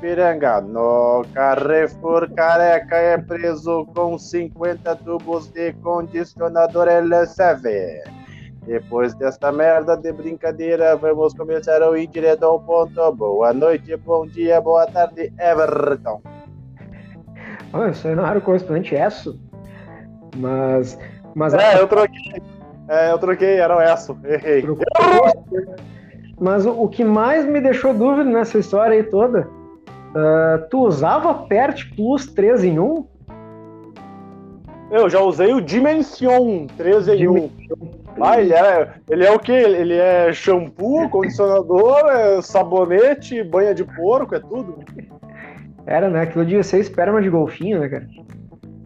Ipiranga. No Carrefour Careca é preso com 50 tubos de condicionador LCV. Depois desta merda de brincadeira, vamos começar o ir direto ao ponto. Boa noite, bom dia, boa tarde, Everton. Isso aí não era o correspondente ESSO. Mas. mas é, eu troquei. É, eu troquei, era o ESSO. Errei. Mas o, o, que mais me deixou dúvida nessa história aí toda, uh, tu usava PERT Plus 3 em 1? Eu já usei o Dimension 3 em 1. Ah, ele é, ele é o quê? Ele é shampoo, condicionador, é sabonete, banha de porco, é tudo? Era, né? Aquilo devia ser esperma de golfinho, né, cara?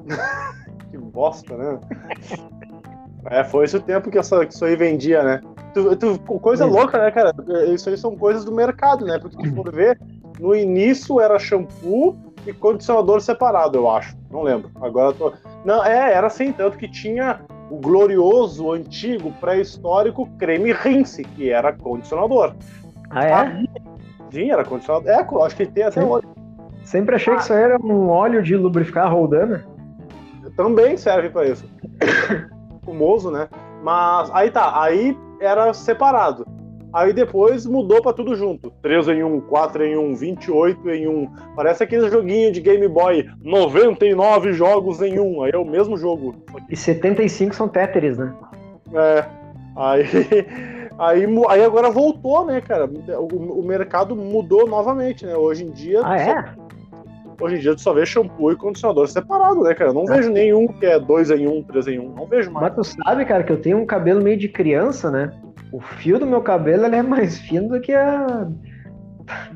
que bosta, né? é, foi esse o tempo que, essa, que isso aí vendia, né? Tu, tu, coisa louca, né, cara? Isso aí são coisas do mercado, né? Porque se for ver, no início era shampoo e condicionador separado, eu acho. Não lembro. Agora tô. Não, é, era assim, tanto que tinha o glorioso, antigo, pré-histórico creme rinse, que era condicionador. Ah, é? sim, era condicionador. É, acho que tem até Sim. hoje. Sempre achei que isso era um óleo de lubrificar roldana. Também serve para isso. Fumoso, né? Mas aí tá, aí era separado. Aí depois mudou para tudo junto. 3 em 1, 4 em 1, 28 em 1. Parece aquele joguinho de Game Boy. 99 jogos em 1. Aí é o mesmo jogo. E 75 são Tetris, né? É. Aí, aí, aí agora voltou, né, cara? O, o mercado mudou novamente, né? Hoje em dia. Ah, é? Hoje em dia tu só vê shampoo e condicionador separado, né, cara? Eu não vejo nenhum que é dois em um, três em um. Não vejo mais. Mas tu sabe, cara, que eu tenho um cabelo meio de criança, né? O fio do meu cabelo ele é mais fino do que a.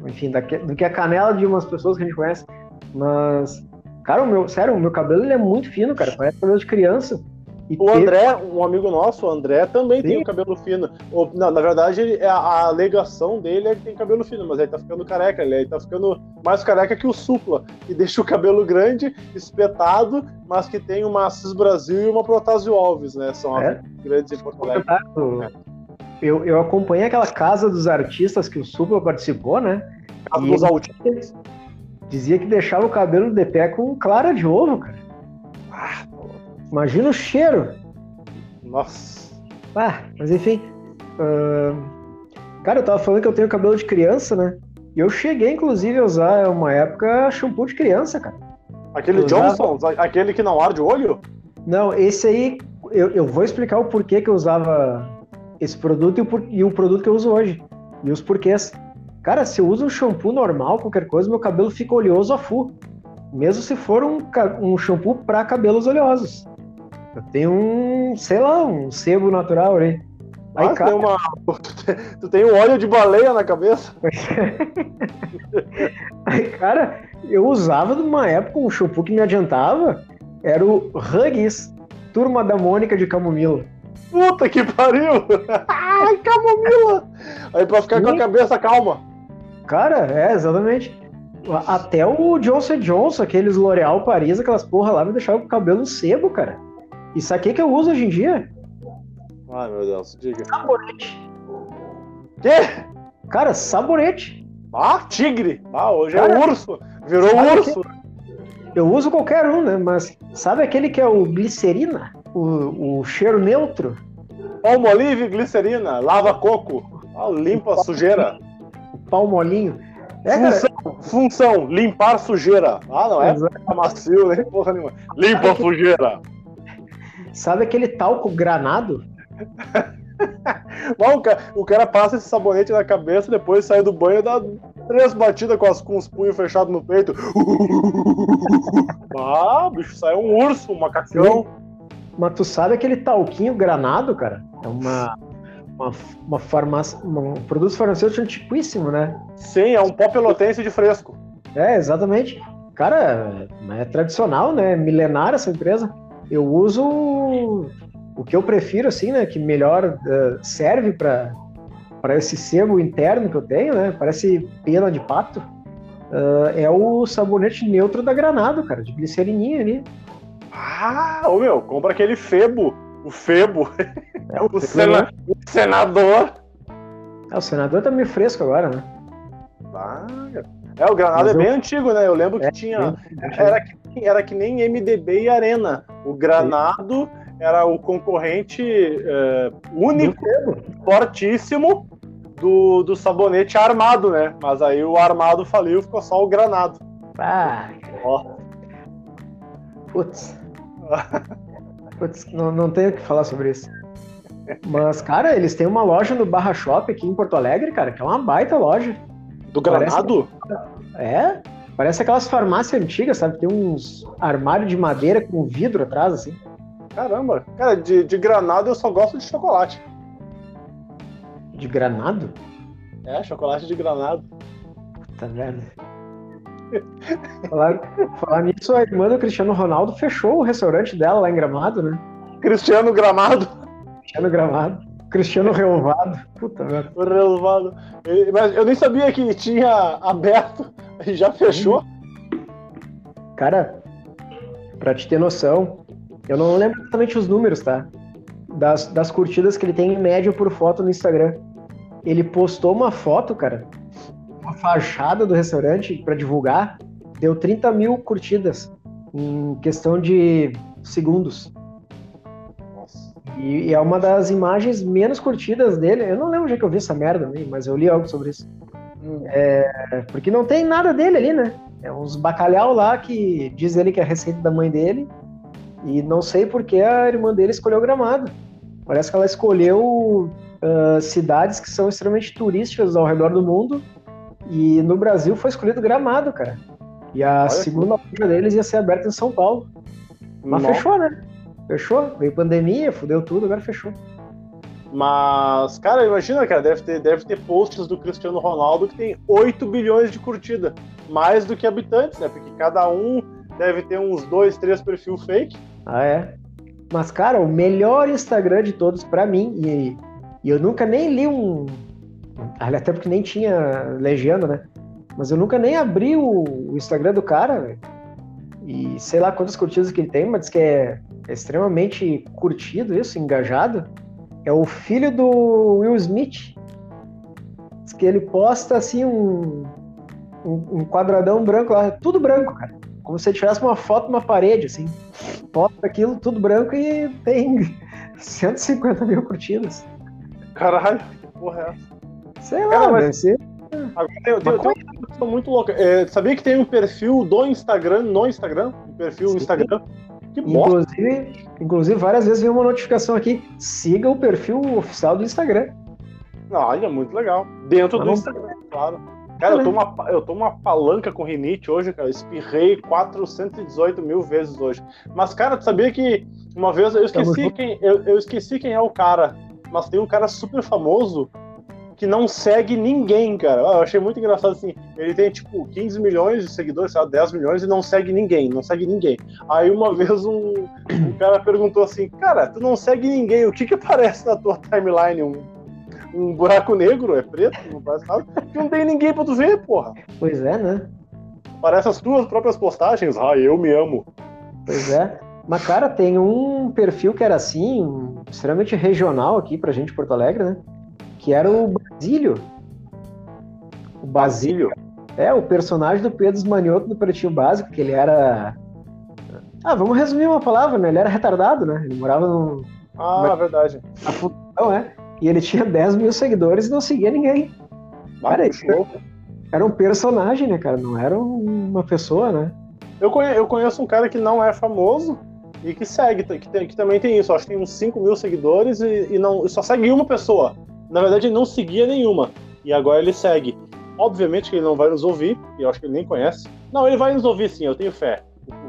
Enfim, do que a canela de umas pessoas que a gente conhece. Mas, cara, o meu, sério, o meu cabelo ele é muito fino, cara. Parece cabelo de criança. E o André, um amigo nosso, o André, também Sim. tem o cabelo fino. Não, na verdade, a, a, alegação dele é que tem cabelo fino, mas ele tá ficando careca, ele, tá ficando mais careca que o Supla, e deixa o cabelo grande, espetado, mas que tem uma Assis Brasil e uma Protásio Alves, né? São é? as grandes em Porto Alegre. Eu, eu acompanhei aquela casa dos artistas que o Supla participou, né? Casa dos autistas. Dizia que deixava o cabelo de pé com clara de ovo, cara. Ah, Imagina o cheiro. Nossa. Ah, mas enfim. Uh... Cara, eu tava falando que eu tenho cabelo de criança, né? E eu cheguei, inclusive, a usar uma época shampoo de criança, cara. Aquele Johnson? Aquele que não arde o olho? Não, esse aí, eu, eu vou explicar o porquê que eu usava esse produto e o, e o produto que eu uso hoje. E os porquês. Cara, se eu uso um shampoo normal, qualquer coisa, meu cabelo fica oleoso a full. Mesmo se for um, um shampoo para cabelos oleosos. Eu tenho um, sei lá, um sebo natural aí. Aí, ah, cara... tem uma... tu tem um óleo de baleia na cabeça? aí, cara, eu usava numa época um shampoo que me adiantava, era o Huggies Turma da Mônica de Camomila. Puta que pariu! Ai, camomila! Aí pra ficar com a cabeça calma. Cara, é, exatamente. Até o Johnson Johnson, aqueles L'Oréal Paris, aquelas porra lá, me deixavam com o cabelo sebo, cara. E sabe o que eu uso hoje em dia? Ai, meu Deus, diga. Sabonete. Quê? Cara, sabonete. Ah, tigre! Ah, hoje é Cara, é urso! Virou urso! Eu uso qualquer um, né? Mas sabe aquele que é o glicerina? O, o cheiro neutro? Palmolive, glicerina, lava coco, ah, limpa a sujeira. O palmolinho. É, função, função, limpar sujeira. Ah, não é Exato. macio, nem porra nenhuma. Limpa a sujeira. Sabe aquele talco granado? Bom, o, cara, o cara passa esse sabonete na cabeça, depois sai do banho e dá três batidas com, as, com os punhos fechados no peito. ah, bicho sai um urso, um macacão. Sim. Mas tu sabe aquele talquinho granado, cara? É uma, uma, uma farmácia, um produto farmacêutico antiquíssimo, né? Sim, é um pó pelotense de fresco. É, exatamente. Cara, é tradicional, né? Milenar essa empresa. Eu uso o que eu prefiro, assim, né? Que melhor uh, serve para para esse sebo interno que eu tenho, né? Parece pena de pato. Uh, é o sabonete neutro da Granado, cara, de glicerininha ali. Ah, ô meu, compra aquele Febo. O Febo. É o, o, sena... o senador. É, o senador tá meio fresco agora, né? Ah, é, o Granado Mas é bem antigo, né? Eu lembro que é, tinha. Era que, era que nem MDB e Arena. O Granado era o concorrente é, único, fortíssimo do, do sabonete armado, né? Mas aí o armado faliu, ficou só o Granado. Ah. Ó. Putz. Putz, não, não tenho o que falar sobre isso. Mas, cara, eles têm uma loja no Barra Shop aqui em Porto Alegre, cara, que é uma baita loja. Do Granado? Parece... É. Parece aquelas farmácias antigas, sabe? Tem uns armários de madeira com vidro atrás, assim. Caramba. Cara, de, de granado eu só gosto de chocolate. De granado? É, chocolate de granado. Puta merda. Falar, falar nisso, a irmã do Cristiano Ronaldo fechou o restaurante dela lá em Gramado, né? Cristiano Gramado. Cristiano Gramado. Cristiano Relvado. Puta merda. Relvado. Mas eu nem sabia que tinha aberto e já fechou. Cara, pra te ter noção, eu não lembro exatamente os números, tá? Das, das curtidas que ele tem em média por foto no Instagram. Ele postou uma foto, cara, uma fachada do restaurante para divulgar, deu 30 mil curtidas em questão de segundos. E, e, é uma das imagens menos curtidas dele. Eu não lembro onde é que eu vi essa merda, mas eu li algo sobre isso. Hum. É, porque não tem nada dele ali, né? É uns bacalhau lá que diz ele que é a receita da mãe dele. E não sei porque a irmã dele escolheu Gramado. Parece que ela escolheu uh, cidades que são extremamente turísticas ao redor do mundo e no Brasil foi escolhido Gramado, cara. E a Olha segunda loja deles ia ser aberta em São Paulo. Mas Nossa. fechou, né? Fechou. Veio pandemia, fudeu tudo, agora fechou. Mas, cara, imagina, cara, deve ter, deve ter posts do Cristiano Ronaldo que tem 8 bilhões de curtida. Mais do que habitantes, né? Porque cada um deve ter uns dois, três perfil fake. Ah, é? Mas, cara, o melhor Instagram de todos para mim, e, e eu nunca nem li um, até porque nem tinha legenda, né? Mas eu nunca nem abri o, Instagram do cara, véio. E sei lá quantas curtidas que ele tem, mas que é, é extremamente curtido isso, engajado. É o filho do Will Smith. Diz que ele posta assim um, um, um quadradão branco lá, tudo branco, cara. Como se ele tivesse uma foto numa parede, assim. Posta aquilo tudo branco e tem 150 mil curtidas. Caralho, que porra é essa? Sei lá, Cara, mas... ser. Agora tem, tem, tem uma questão muito louca. É, sabia que tem um perfil do Instagram no Instagram? Um perfil no Instagram? Que bosta. Inclusive, inclusive, várias vezes veio uma notificação aqui: siga o perfil oficial do Instagram. Olha, muito legal. Dentro do Instagram, claro. Cara, eu tô, uma, eu tô uma palanca com rinite hoje, cara. Espirrei 418 mil vezes hoje. Mas, cara, tu sabia que uma vez eu esqueci, quem, eu, eu esqueci quem é o cara. Mas tem um cara super famoso que não segue ninguém, cara. Eu achei muito engraçado assim. Ele tem tipo 15 milhões de seguidores, sabe, 10 milhões e não segue ninguém, não segue ninguém. Aí uma vez um, um cara perguntou assim: Cara, tu não segue ninguém, o que que aparece na tua timeline? Um, um buraco negro? É preto? Não parece nada? Que não tem ninguém pra tu ver, porra. Pois é, né? Parece as tuas próprias postagens. Ah, eu me amo. Pois é. Mas, cara, tem um perfil que era assim, extremamente regional aqui pra gente, Porto Alegre, né? que era o Basílio. O Basílio. É, o personagem do Pedro Manioto do Pretinho Básico, que ele era. Ah, vamos resumir uma palavra, né? Ele era retardado, né? Ele morava num. Ah, na... verdade. Na função, é. E ele tinha 10 mil seguidores e não seguia ninguém. Cara, era, era um personagem, né, cara? Não era uma pessoa, né? Eu conheço, eu conheço um cara que não é famoso e que segue, que, tem, que também tem isso. Acho que tem uns 5 mil seguidores e, e não, só segue uma pessoa. Na verdade, ele não seguia nenhuma. E agora ele segue. Obviamente que ele não vai nos ouvir, e eu acho que ele nem conhece. Não, ele vai nos ouvir sim, eu tenho fé.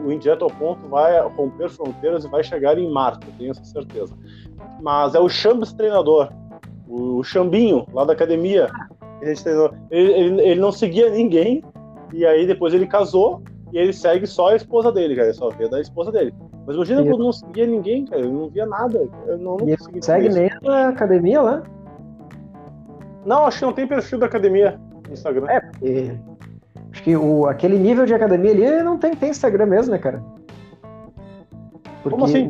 O Indireto ao Ponto vai romper fronteiras e vai chegar em Marte, eu tenho essa certeza. Mas é o Chambes treinador, o Chambinho, lá da academia. Ele, ele, ele não seguia ninguém, e aí depois ele casou, e ele segue só a esposa dele, cara. Ele só vê da esposa dele. Mas imagina quando não seguia ninguém, cara. Eu não via nada. Eu não, não segue nem a academia lá? Não, acho que não tem perfil da academia no Instagram. É, porque acho que o, aquele nível de academia ali não tem, tem Instagram mesmo, né, cara? Porque, Como assim?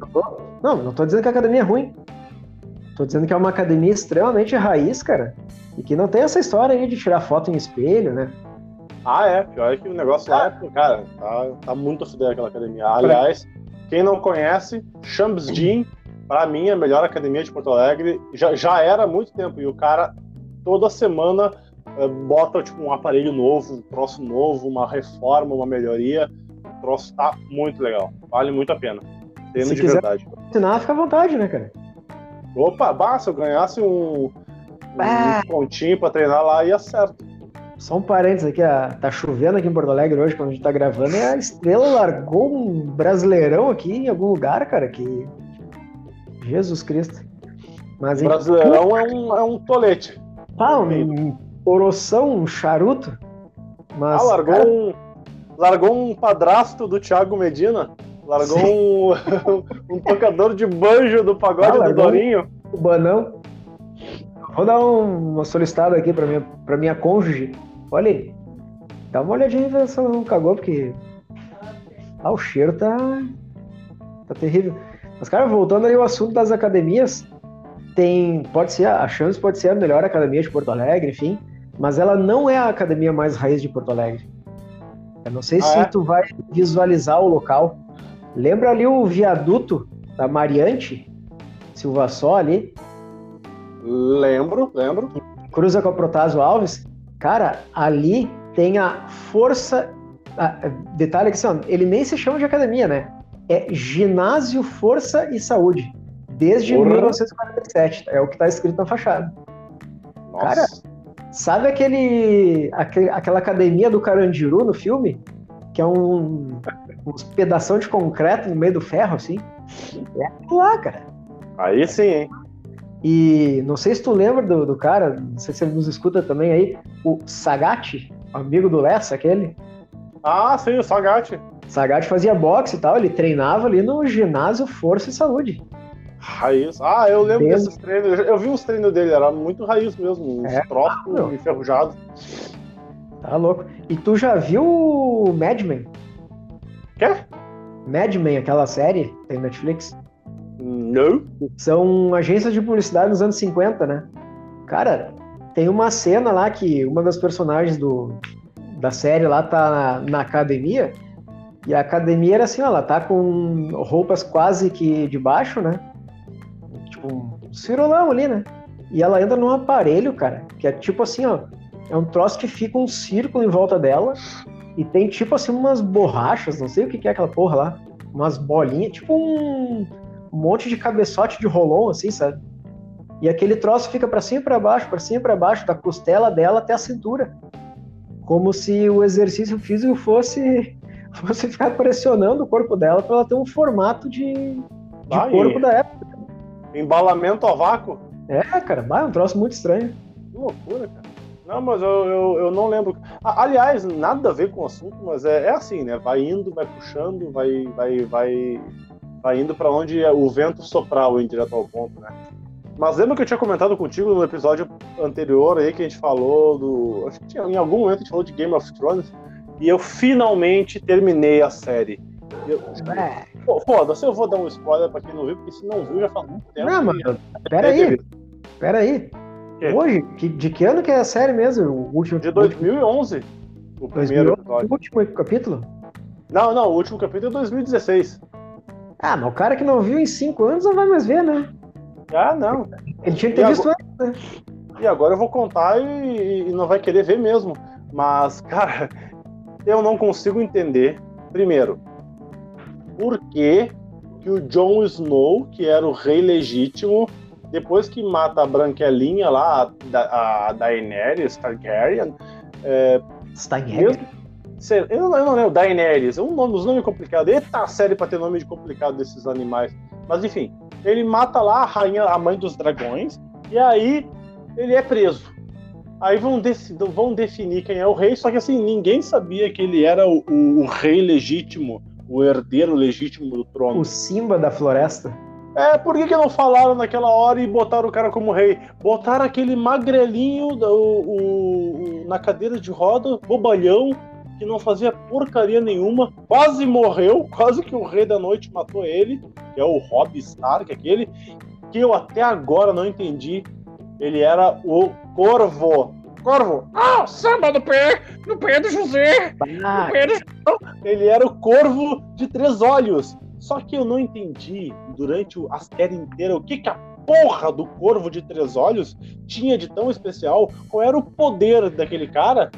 Não, não tô dizendo que a academia é ruim. Tô dizendo que é uma academia extremamente raiz, cara. E que não tem essa história aí de tirar foto em espelho, né? Ah, é. Pior é que o negócio lá é, cara, tá, tá muito fudendo aquela academia. Aliás, quem não conhece, Champs Gym, pra mim, é a melhor academia de Porto Alegre. Já, já era há muito tempo. E o cara, toda semana, é, bota tipo, um aparelho novo, um troço novo, uma reforma, uma melhoria. O troço tá muito legal. Vale muito a pena. Tendo de verdade. Ensinar, fica à vontade, né, cara? Opa, basta, eu ganhasse um, um ah. pontinho pra treinar lá, ia certo. Só um parênteses aqui, a, tá chovendo aqui em Porto Alegre hoje, quando a gente tá gravando, e a estrela largou um brasileirão aqui em algum lugar, cara, que. Jesus Cristo. Mas, brasileirão é um, é um tolete. Ah, um oroção, um charuto. Mas, ah, largou cara... um. Largou um padrasto do Thiago Medina. Largou um, um, tocador de banjo do pagode ah, do Dorinho. O banão. Vou dar um, uma solicitada aqui pra minha, pra minha cônjuge. Olha aí. Dá uma olhadinha e vê se ela não cagou, porque. Ah, o cheiro tá. tá terrível. Mas, cara, voltando aí ao assunto das academias, tem. Pode ser, a Chance pode ser a melhor academia de Porto Alegre, enfim. Mas ela não é a academia mais raiz de Porto Alegre. Eu não sei ah, se é? tu vai visualizar o local. Lembra ali o viaduto da Mariante, Silva Só ali? Lembro, lembro. Cruza com a Protásio Alves. Cara, ali tem a força. detalhe que assim, ele nem se chama de academia, né? É Ginásio Força e Saúde. Desde Porra. 1947. É o que está escrito na fachada. Nossa. Cara, sabe aquele, aquele, aquela academia do Carandiru no filme? Que é um, uns pedação de concreto no meio do ferro, assim? É lá, cara. Aí sim, hein? E não sei se tu lembra do, do cara, não sei se ele nos escuta também aí, o Sagat, amigo do Lessa, aquele. Ah, sim, o Sagat. Sagat fazia boxe e tal, ele treinava ali no ginásio Força e Saúde. Raiz. Ah, eu lembro Desde... desses treinos. Eu vi uns treinos dele, era muito raiz mesmo, uns é, troços ah, enferrujados. Tá louco. E tu já viu o Mad Men? Quê? Mad Men, aquela série, tem Netflix? Não. São agências de publicidade nos anos 50, né? Cara, tem uma cena lá que uma das personagens do, da série lá tá na, na academia. E a academia era assim, ó, ela tá com roupas quase que de baixo, né? Tipo um cirolão ali, né? E ela entra num aparelho, cara, que é tipo assim, ó. É um troço que fica um círculo em volta dela. E tem tipo assim umas borrachas, não sei o que é aquela porra lá. Umas bolinhas, tipo um um monte de cabeçote de rolon, assim, sabe? E aquele troço fica para cima e para baixo, para cima e para baixo, da costela dela até a cintura. Como se o exercício físico fosse, fosse ficar pressionando o corpo dela para ela ter um formato de, de ah, corpo da época. Embalamento a vácuo? É, cara, é um troço muito estranho. Que loucura, cara. Não, mas eu, eu, eu não lembro. Aliás, nada a ver com o assunto, mas é, é assim, né? Vai indo, vai puxando, vai, vai, vai Tá indo para onde o vento soprar o direto ao ponto, né? Mas lembra que eu tinha comentado contigo no episódio anterior aí que a gente falou do. Acho que tinha, em algum momento a gente falou de Game of Thrones. E eu finalmente terminei a série. Eu... É. Foda-se, eu vou dar um spoiler pra quem não viu, porque se não viu já faz muito tempo. Não, mano, pera aí. Pera aí. Hoje, que, de que ano que é a série mesmo? O último, de 2011. O primeiro 2011, episódio. O último capítulo? Não, não, o último capítulo é 2016. Ah, mas o cara que não viu em cinco anos não vai mais ver, né? Ah, não. Ele tinha que ter e visto agora... antes, né? E agora eu vou contar e, e não vai querer ver mesmo. Mas, cara, eu não consigo entender, primeiro, por que, que o Jon Snow, que era o rei legítimo, depois que mata a Branquelinha lá, a, a Daenerys Targaryen, é? Eu não, eu não lembro, Daenerys, um nome, os nomes complicados. Eita série pra ter nome de complicado desses animais. Mas enfim, ele mata lá a rainha, a mãe dos dragões, e aí ele é preso. Aí vão, vão definir quem é o rei, só que assim, ninguém sabia que ele era o, o, o rei legítimo, o herdeiro legítimo do trono. O Simba da floresta. É, por que, que não falaram naquela hora e botaram o cara como rei? Botaram aquele magrelinho o, o, na cadeira de roda, bobalhão, que não fazia porcaria nenhuma, quase morreu, quase que o Rei da Noite matou ele, que é o Robb Stark, aquele que eu até agora não entendi. Ele era o Corvo Corvo! Ah, samba no pé! No pé do José! Ah, No pé do José! Ele era o corvo de três olhos. Só que eu não entendi durante a série inteira o que, que a porra do corvo de três olhos tinha de tão especial. Qual era o poder daquele cara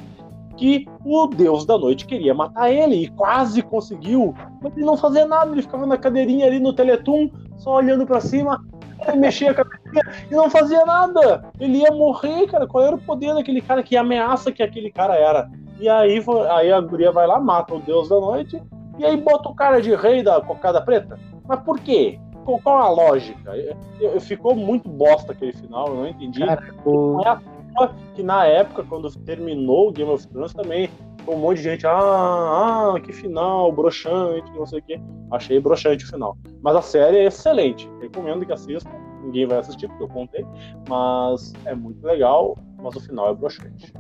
que o deus da noite queria matar ele e quase conseguiu. Mas ele não fazia nada, ele ficava na cadeirinha ali no Teletum, só olhando pra cima, ele mexia a cabecinha e não fazia nada. Ele ia morrer, cara. Qual era o poder daquele cara? Que ameaça que aquele cara era? E aí, aí a guria vai lá, mata o deus da noite e aí bota o cara de rei da cocada preta. Mas por quê? Qual, a lógica? Eu- eu- ficou muito bosta aquele final, eu não entendi. Cara, o- Não é à toa que na época, quando terminou o Game of Thrones, também um monte de gente, ah, ah, que final, broxante, não sei o quê. Achei broxante o final. Mas a série é excelente. Recomendo que assistam. Ninguém vai assistir, porque eu contei. Mas é muito legal, mas o final é broxante.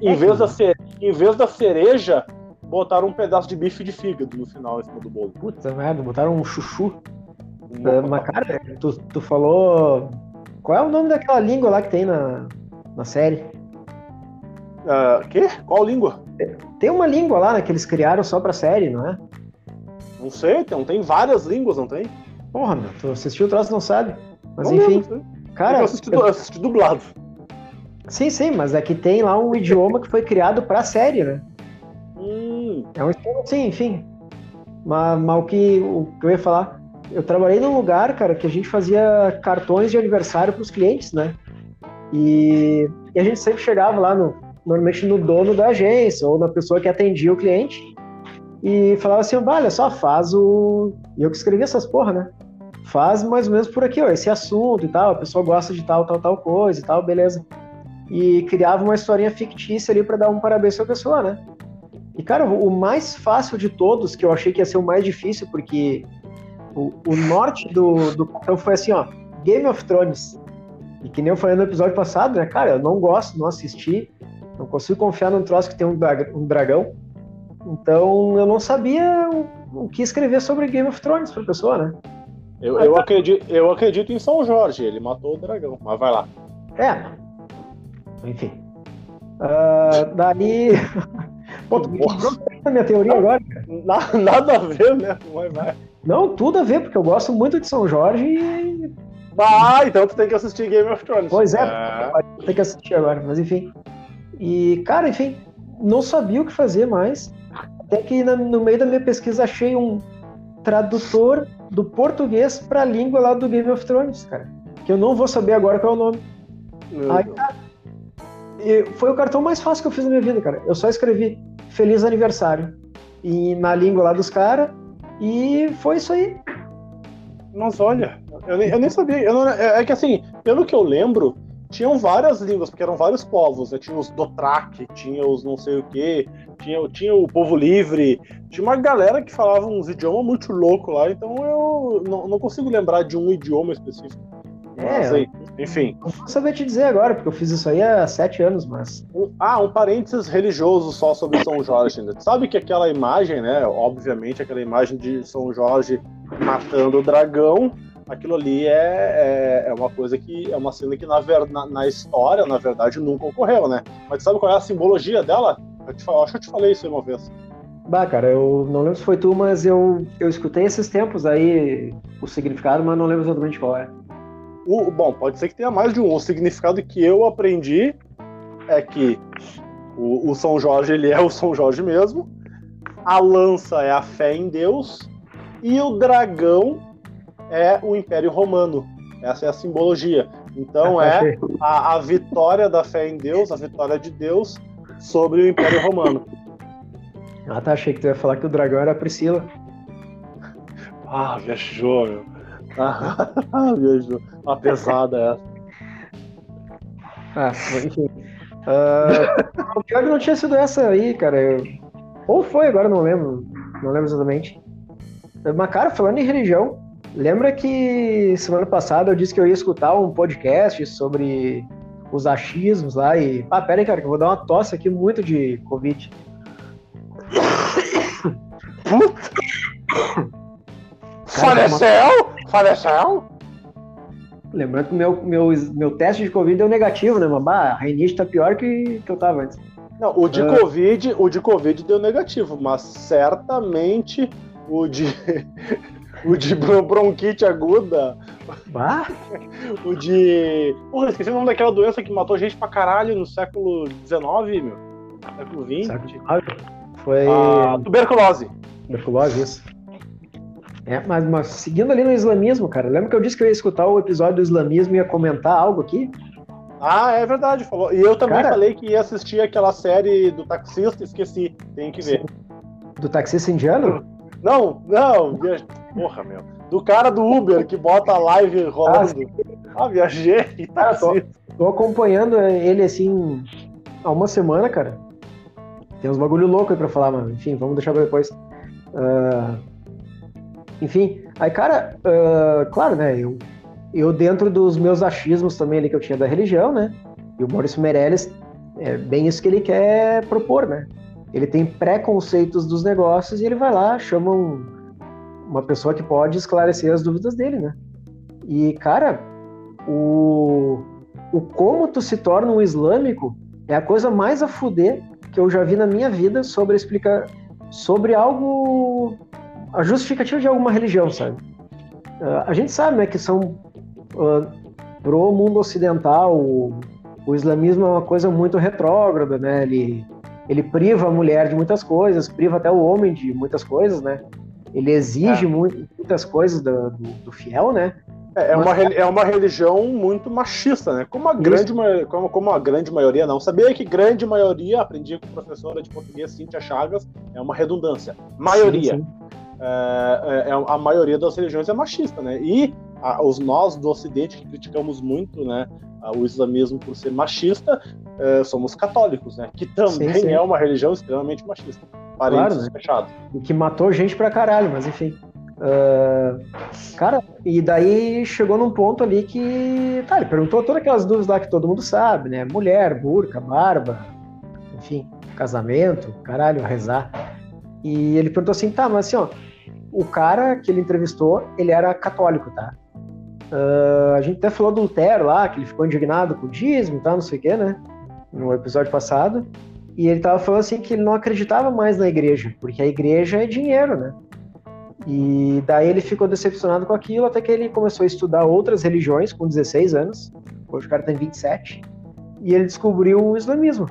Em É vez, da cere... em vez da cereja, botaram um pedaço de bife de fígado no final, em cima do bolo. Puta merda, botaram um chuchu. Uma- É, Mas, cara, tu, tu falou. Qual é o nome daquela língua lá que tem na, na série? Ah, quê? Qual língua? Tem uma língua lá né, que eles criaram só pra série, não é? Não sei, tem, tem várias línguas, não tem? Porra, meu, tu assistiu o troço e não sabe. Mas Não enfim, sei. cara. eu assisti, du- assisti dublado. Sim, sim, mas é que tem lá um idioma que foi criado pra série, né? Hum, É um esquema assim, enfim. Mas, mas o, que, o que eu ia falar, eu trabalhei num lugar, cara, que a gente fazia cartões de aniversário pros clientes, né? E, e a gente sempre chegava lá, no, normalmente no dono da agência ou na pessoa que atendia o cliente e falava assim, "Bah, olha só, faz o... E eu que escrevi essas porra, né? Faz mais ou menos por aqui, ó, esse assunto e tal, a pessoa gosta de tal, tal, tal coisa e tal, beleza. E criava uma historinha fictícia ali pra dar um parabéns pra pessoa, né? E, cara, o mais fácil de todos, que eu achei que ia ser o mais difícil, porque o, o norte do, do cartão foi assim, ó, Game of Thrones. E que nem eu falei no episódio passado, né, cara, eu não gosto, não assisti, não consigo confiar num troço que tem um, dra- dragão. Então, eu não sabia o, o que escrever sobre Game of Thrones pra pessoa, né? eu, eu, acredito, eu acredito em São Jorge, ele matou o dragão, mas vai lá. É. Enfim. Ah, daí. Pô, tu a minha teoria agora. Na- nada a ver, né? Mas vai. Não, tudo a ver, porque eu gosto muito de São Jorge e Ah, então tu tem que assistir Game of Thrones. Pois é. é. Ter que assistir agora, mas enfim. E, cara, enfim, não sabia o que fazer mais. Até que no meio da minha pesquisa achei um tradutor do português pra língua lá do Game of Thrones, cara. Que eu não vou saber agora qual é o nome. Meu Aí. E foi o cartão mais fácil que eu fiz na minha vida, cara. Eu só escrevi Feliz Aniversário e na língua lá dos caras. E foi isso aí. Mas olha, eu nem, eu nem sabia. eu não- é, é que assim, pelo que eu lembro, tinham várias línguas, porque eram vários povos, né? Tinha os Dothraki, tinha os não sei o quê, tinha, tinha o povo livre, tinha uma galera que falava uns idiomas muito loucos lá, então eu não, não consigo lembrar de um idioma específico. É, Mas, aí, enfim. Não vou saber te dizer agora, porque eu fiz isso aí há sete anos, mas. Um- ah, um parênteses religioso só sobre São Jorge. Né? Sabe que aquela imagem, né? Obviamente, aquela imagem de São Jorge matando o dragão, aquilo ali é, é, é uma coisa que é uma cena que na, ver- na, na história, na verdade, nunca ocorreu, né? Mas sabe qual é a simbologia dela? Eu te, acho que eu te falei isso uma vez. Bah, cara, eu não lembro se foi tu, mas eu, eu escutei esses tempos aí o significado, mas não lembro exatamente qual é. O, bom, pode ser que tenha mais de um. O significado que eu aprendi é que o, o São Jorge ele é o São Jorge mesmo, a lança é a fé em Deus e o dragão é o Império Romano. Essa é a simbologia. Então é a, a vitória da fé em Deus, a vitória de Deus sobre o Império Romano. Ah, tá, achei que tu ia falar que o dragão era a Priscila. Ah, viajou, meu. Ah, viajou. Uma pesada essa. Ah, enfim. O pior é que não tinha sido essa aí, cara. Eu- Ou foi, agora não lembro. Não lembro exatamente. Mas, cara, falando em religião, lembra que semana passada eu disse que eu ia escutar um podcast sobre os achismos lá e. Ah, pera aí, cara, que eu vou dar uma tosse aqui muito de Covid. Faleceu? Faleceu? Lembrando que meu, meu, meu teste de Covid deu negativo, né? Bah, a rinite tá pior que, que eu tava antes. Não, o de, uh... COVID, o de Covid deu negativo, mas certamente o de. O de bronquite aguda. Bah. o de. Porra, esqueci o nome daquela doença que matou gente pra caralho no século XIX, meu. Século XX. Foi. A tuberculose. Tuberculose, isso. É, mas, mas seguindo ali no islamismo, cara, lembra que eu disse que eu ia escutar o episódio do islamismo e ia comentar algo aqui? Ah, é verdade, falou. E eu também cara, falei que ia assistir aquela série do taxista, esqueci, tem que ver. Do taxista indiano? Não, não, porra, meu. Do cara do Uber que bota a live rolando. Ah, ah viajei. Cara, tô, tô acompanhando ele assim há uma semana, cara. Tem uns bagulho louco aí pra falar, mas enfim, vamos deixar pra depois. Uh, enfim, aí, cara, uh, claro, né? Eu, eu, dentro dos meus achismos também ali que eu tinha da religião, né? E o Maurício Meirelles, é bem isso que ele quer propor, né? Ele tem preconceitos dos negócios e ele vai lá, chama um, uma pessoa que pode esclarecer as dúvidas dele, né? E, cara, o, o como tu se torna um islâmico é a coisa mais a fuder que eu já vi na minha vida sobre explicar sobre algo a justificativa de alguma religião, sabe? Uh, a gente sabe, né, que são uh, pro mundo ocidental o, o, islamismo é uma coisa muito retrógrada, né? Ele ele priva a mulher de muitas coisas, priva até o homem de muitas coisas, né? Ele exige é. muito, muitas coisas do, do, do fiel, né? É, é, uma, é uma religião muito machista, né? Como a, grande, como, como a grande maioria não. Sabia que grande maioria, aprendi com professora de português Cíntia Chagas, é uma redundância. Maioria. Sim, sim. É, é, é, a maioria das religiões é machista, né? E a, os nós do Ocidente que criticamos muito, né, o islamismo por ser machista, é, somos católicos, né? Que também sim, sim. é uma religião extremamente machista. Parênteses claro, né? fechado. E que matou gente pra caralho, mas enfim. Uh, cara, e daí chegou num ponto ali que. Tá, ele perguntou todas aquelas dúvidas lá que todo mundo sabe, né? Mulher, burca, barba, enfim, casamento, caralho, rezar. E ele perguntou assim, tá, mas assim, ó, o cara que ele entrevistou, ele era católico, tá? Uh, a gente até falou do Lutero lá, que ele ficou indignado com o dízimo e tal, não sei o quê, né? No episódio passado. E ele tava falando assim que ele não acreditava mais na igreja, porque a igreja é dinheiro, né? E daí ele ficou decepcionado com aquilo, até que ele começou a estudar outras religiões com 16 anos. Hoje o cara tem 27. E ele descobriu o islamismo.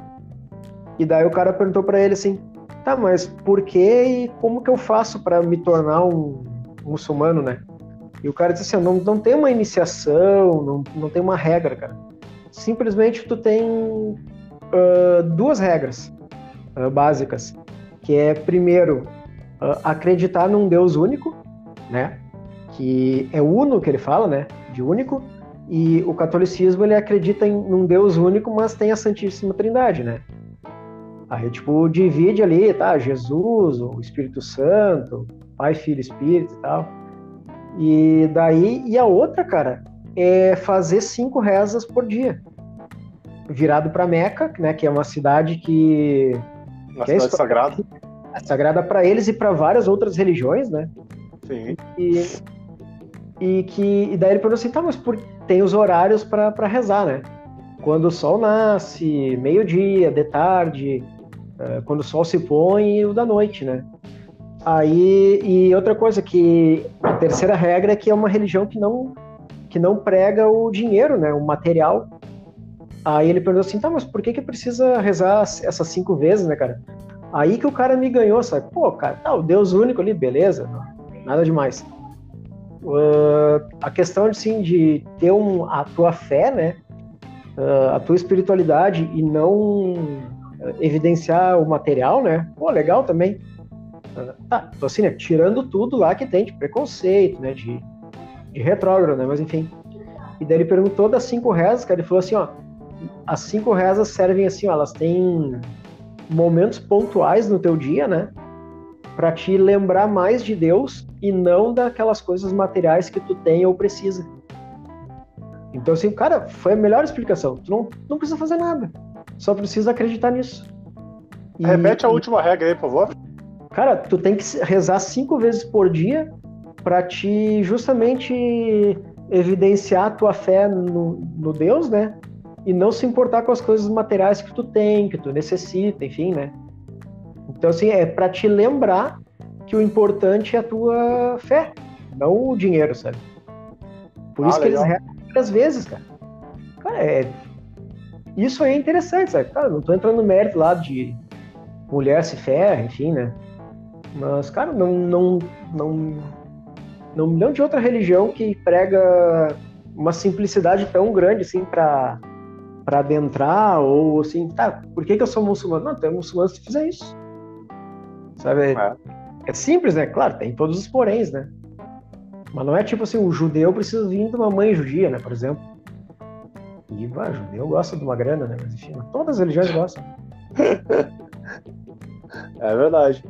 E daí o cara perguntou para ele assim: tá, mas por que e como que eu faço para me tornar um muçulmano, né? E o cara disse assim: não, não tem uma iniciação, não, não tem uma regra, cara. Simplesmente tu tem uh, duas regras uh, básicas, que é primeiro uh, acreditar num Deus único, né? Que é uno que ele fala, né? De único. E o catolicismo ele acredita em um Deus único, mas tem a Santíssima Trindade, né? Aí, tipo, divide ali, tá? Jesus, o Espírito Santo, Pai, Filho, Espírito e tal. E daí, e a outra, cara, é fazer cinco rezas por dia. Virado para Meca, né? Que é uma cidade que. Uma que é cidade é sagrada. É sagrada para eles e para várias outras religiões, né? Sim. E, e que e daí ele perguntou assim, tá, mas por, tem os horários para rezar, né? Quando o sol nasce, meio-dia, de tarde, é, quando o sol se põe e o da noite, né? Aí, e outra coisa que a terceira regra é que é uma religião que não que não prega o dinheiro, né, o material. Aí ele perguntou assim, tá, mas por que que precisa rezar essas cinco vezes, né, cara? Aí que o cara me ganhou, sabe? Pô, cara, tá, o Deus único ali, beleza, nada demais. Uh, a questão, assim, de ter um, a tua fé, né, uh, a tua espiritualidade e não evidenciar o material, né? Pô, legal também. Uh, tá, tô assim, né? Tirando tudo lá que tem de preconceito, né? De, de retrógrado, né? Mas enfim. E daí ele perguntou das cinco rezas, cara. Ele falou assim, ó. As cinco rezas servem assim, ó. Elas têm momentos pontuais no teu dia, né? Para te lembrar mais de Deus e não daquelas coisas materiais que tu tem ou precisa. Então, assim, cara, foi a melhor explicação. Tu não, não precisa fazer nada. Só precisa acreditar nisso. E, Repete a última regra aí, por favor. Cara, tu tem que rezar cinco vezes por dia para te justamente evidenciar a tua fé no, no Deus, né? E não se importar com as coisas materiais que tu tem, que tu necessita, enfim, né? Então, assim, é para te lembrar que o importante é a tua fé, não o dinheiro, sabe? Por ah, isso legal. que eles rezam várias vezes, cara. Cara, é... isso aí é interessante, sabe? Cara, não tô entrando no mérito lá de mulher se ferra, enfim, né? Mas, cara, não, não, não, não me lembro de outra religião que prega uma simplicidade tão grande, assim, para para adentrar, ou assim, tá, por que, que eu sou muçulmano? Não, tu é muçulmano se fizer isso. Sabe? É. é simples, né? Claro, tem todos os poréns, né? Mas não é tipo assim, o judeu precisa vir de uma mãe judia, né, por exemplo. E, o judeu gosta de uma grana, né? Mas enfim, todas as religiões gostam. É verdade.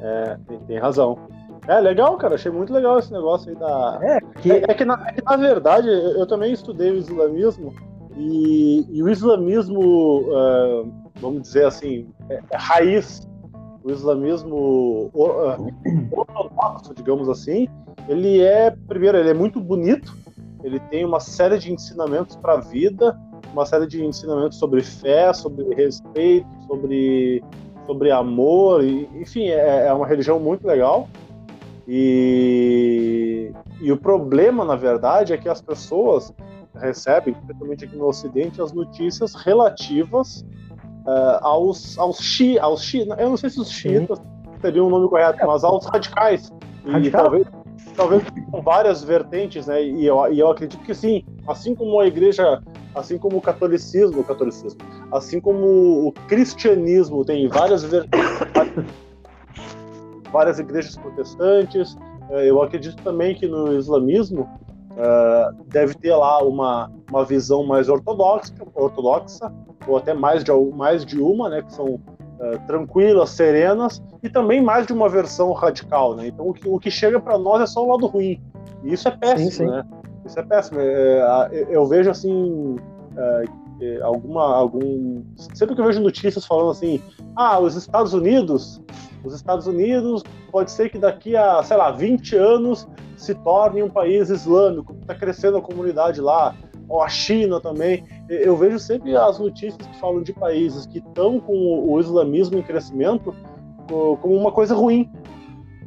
É, tem, tem, razão. É legal, cara. Achei muito legal esse negócio aí da. É, que, é, é que, na, é que na, verdade eu, também estudei o islamismo e, e o islamismo, uh, vamos dizer assim, é, é raiz. O islamismo ortodoxo, digamos assim, ele é, primeiro, ele é muito bonito. Ele tem uma série de ensinamentos para a vida, uma série de ensinamentos sobre fé, sobre respeito, sobre sobre amor, e, enfim, é, é uma religião muito legal. E, e o problema, na verdade, é que as pessoas recebem, principalmente aqui no Ocidente, as notícias relativas uh, aos, aos, chi, aos chi, eu não sei se os xiitas seriam o nome correto, mas aos radicais. E Radical? talvez, talvez com várias vertentes, né? E eu, e eu acredito que sim, assim como a igreja assim como o catolicismo, o catolicismo, assim como o cristianismo tem várias várias igrejas protestantes, eh, eu acredito também que no islamismo uh, deve ter lá uma, uma visão mais ortodoxa, ortodoxa ou até mais de, mais de uma, né, que são uh, tranquilas, serenas, e também mais de uma versão radical. Né? Então o que, o que chega para nós é só o lado ruim. E isso é péssimo, sim, sim. né? Isso é péssimo. É, eu vejo assim. É, é, alguma. algum Sempre que eu vejo notícias falando assim, ah, os Estados Unidos. Os Estados Unidos pode ser que daqui a, sei lá, 20 anos se torne um país islâmico, está crescendo a comunidade lá, ou a China também. Eu vejo sempre as notícias que falam de países que estão com o islamismo em crescimento como uma coisa ruim